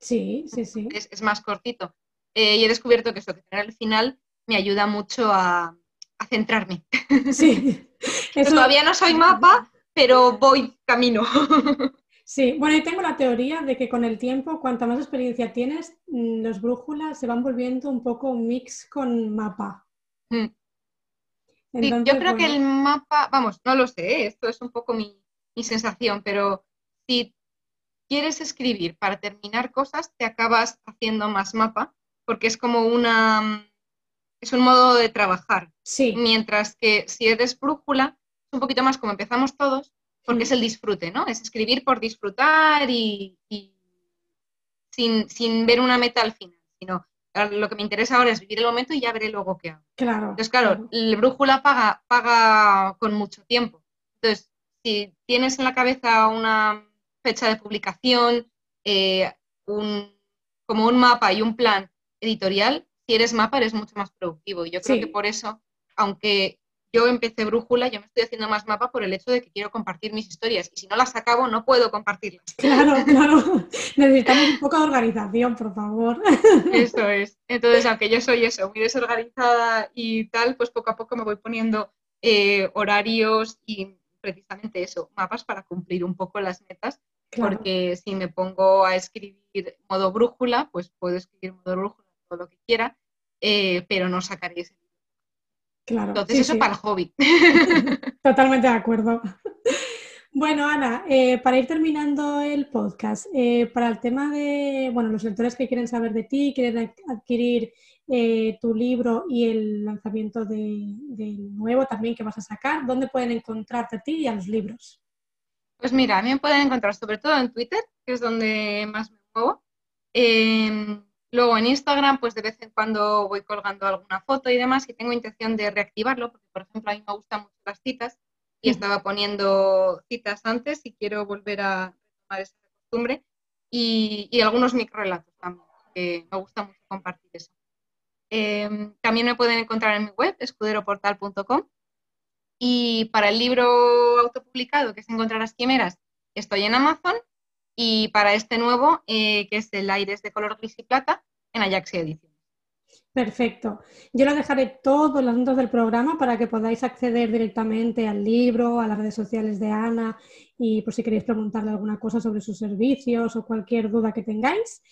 Sí, sí, sí. Es, más cortito. Eh, y he descubierto que eso, que tener el final me ayuda mucho a, a centrarme. Sí. [laughs] Todavía no soy mapa, pero voy camino. [laughs] Sí, bueno, y tengo la teoría de que con el tiempo, cuanta más experiencia tienes, mm, los brújulas se van volviendo un poco un mix con mapa. Mm. yo creo que el mapa, vamos, no lo sé, ¿eh? esto es un poco mi, mi sensación, pero si quieres escribir para terminar cosas, te acabas haciendo más mapa, porque es como una es un modo de trabajar. Sí. Mientras que si eres brújula, es un poquito más como empezamos todos, porque es el disfrute, ¿no? Es escribir por disfrutar y, sin, ver una meta al final, sino lo que me interesa ahora es vivir el momento y ya veré luego qué hago. Claro. Entonces, claro, el brújula paga, paga con mucho tiempo. Entonces, si tienes en la cabeza una fecha de publicación, eh, un, como un mapa y un plan editorial, si eres mapa eres mucho más productivo. Y yo creo que por eso, aunque yo empecé brújula, yo me estoy haciendo más mapa por el hecho de que quiero compartir mis historias. Y si no las acabo, no puedo compartirlas. Claro, claro. [laughs] Necesitamos un poco de organización, por favor. [laughs] Eso es. Entonces, aunque yo soy eso, muy desorganizada y tal, pues poco a poco me voy poniendo eh, horarios y precisamente eso, mapas para cumplir un poco las metas. Porque si me pongo a escribir modo brújula, pues puedo escribir modo brújula todo lo que quiera, eh, pero no sacaré ese Claro. Entonces, eso para el hobby. [laughs] Totalmente de acuerdo. [laughs] Bueno, Ana, eh, para ir terminando el podcast, eh, para el tema de, bueno, los lectores que quieren saber de ti, quieren adquirir tu libro y el lanzamiento del nuevo también que vas a sacar, ¿dónde pueden encontrarte a ti y a los libros? Pues mira, a mí me pueden encontrar sobre todo en Twitter, que es donde más me muevo. Em, Luego en Instagram, pues de vez en cuando voy colgando alguna foto y demás y tengo intención de reactivarlo, porque por ejemplo a mí me gustan mucho las citas y estaba poniendo citas antes y quiero volver a retomar esa costumbre y, y algunos microrelatos también, que me gusta mucho compartir eso. Em, también me pueden encontrar en mi web, escuderoportal.com y para el libro autopublicado, que es Encontrar las Quimeras, estoy en Amazon y para este nuevo, eh, que es el Aires de color gris y plata, en Ajaxia Ediciones. Perfecto. Yo lo dejaré todos los notas del programa para que podáis acceder directamente al libro, a las redes sociales de Ana y por si queréis preguntarle alguna cosa sobre sus servicios o cualquier duda que tengáis.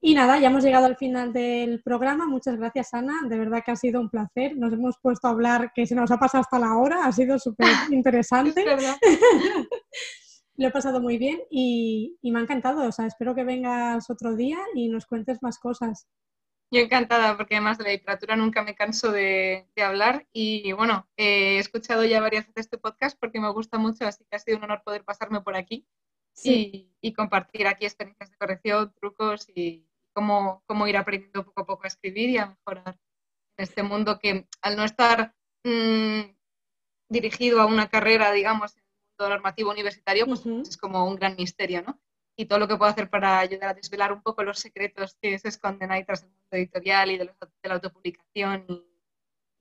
Y nada, ya hemos llegado al final del programa. Muchas gracias, Ana. De verdad que ha sido un placer. Nos hemos puesto a hablar que se nos ha pasado hasta la hora. Ha sido súper [laughs] interesante. [laughs] lo he pasado muy bien y, me ha encantado. O sea, espero que vengas otro día y nos cuentes más cosas. Yo encantada, porque además de la literatura nunca me canso de, hablar y bueno, he escuchado ya varias veces este podcast porque me gusta mucho, así que ha sido un honor poder pasarme por aquí y, compartir aquí experiencias de corrección, trucos y cómo, cómo, ir aprendiendo poco a poco a escribir y a mejorar en este mundo que al no estar mm, dirigido a una carrera, digamos, normativo universitario, pues es como un gran misterio, ¿no? Y todo lo que puedo hacer para ayudar a desvelar un poco los secretos que se esconden ahí tras el mundo editorial y de, la autopublicación y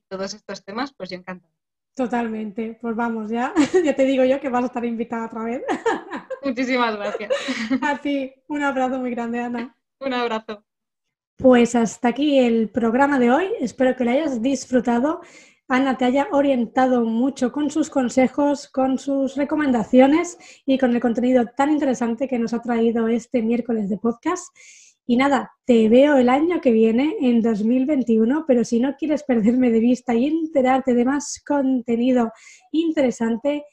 todos estos temas, pues yo encantada. Totalmente, pues vamos, ya, [laughs] ya te digo yo que vas a estar invitada otra vez. [laughs] Muchísimas gracias. A ti, un abrazo muy grande, Ana. Un abrazo. Pues hasta aquí el programa de hoy. Espero que lo hayas disfrutado. Ana te haya orientado mucho con sus consejos, con sus recomendaciones y con el contenido tan interesante que nos ha traído este miércoles de podcast. Y nada, te veo el año que viene, en 2021, pero si no quieres perderme de vista y enterarte de más contenido interesante,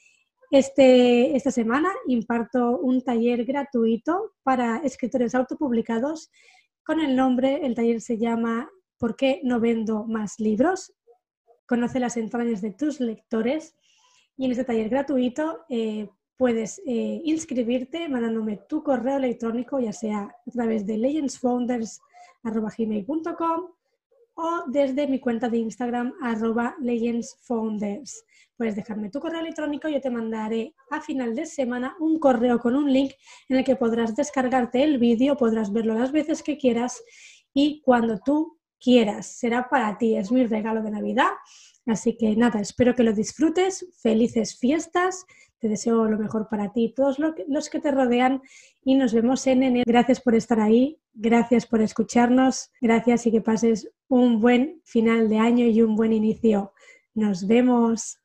Este, esta semana imparto un taller gratuito para escritores autopublicados con el nombre, el taller se llama ¿Por qué no vendo más libros? Conoce las entrañas de tus lectores y en este taller gratuito eh, puedes eh, inscribirte mandándome tu correo electrónico, ya sea a través de legendsfounders.com o desde mi cuenta de Instagram arroba legendsfounders. Puedes dejarme tu correo electrónico, yo te mandaré a final de semana un correo con un link en el que podrás descargarte el vídeo, podrás verlo las veces que quieras y cuando tú quieras. Será para ti, es mi regalo de Navidad. Así que nada, espero que lo disfrutes, felices fiestas, te deseo lo mejor para ti y todos los que te rodean y nos vemos en enero. Gracias por estar ahí, gracias por escucharnos, gracias y que pases un buen final de año y un buen inicio. Nos vemos.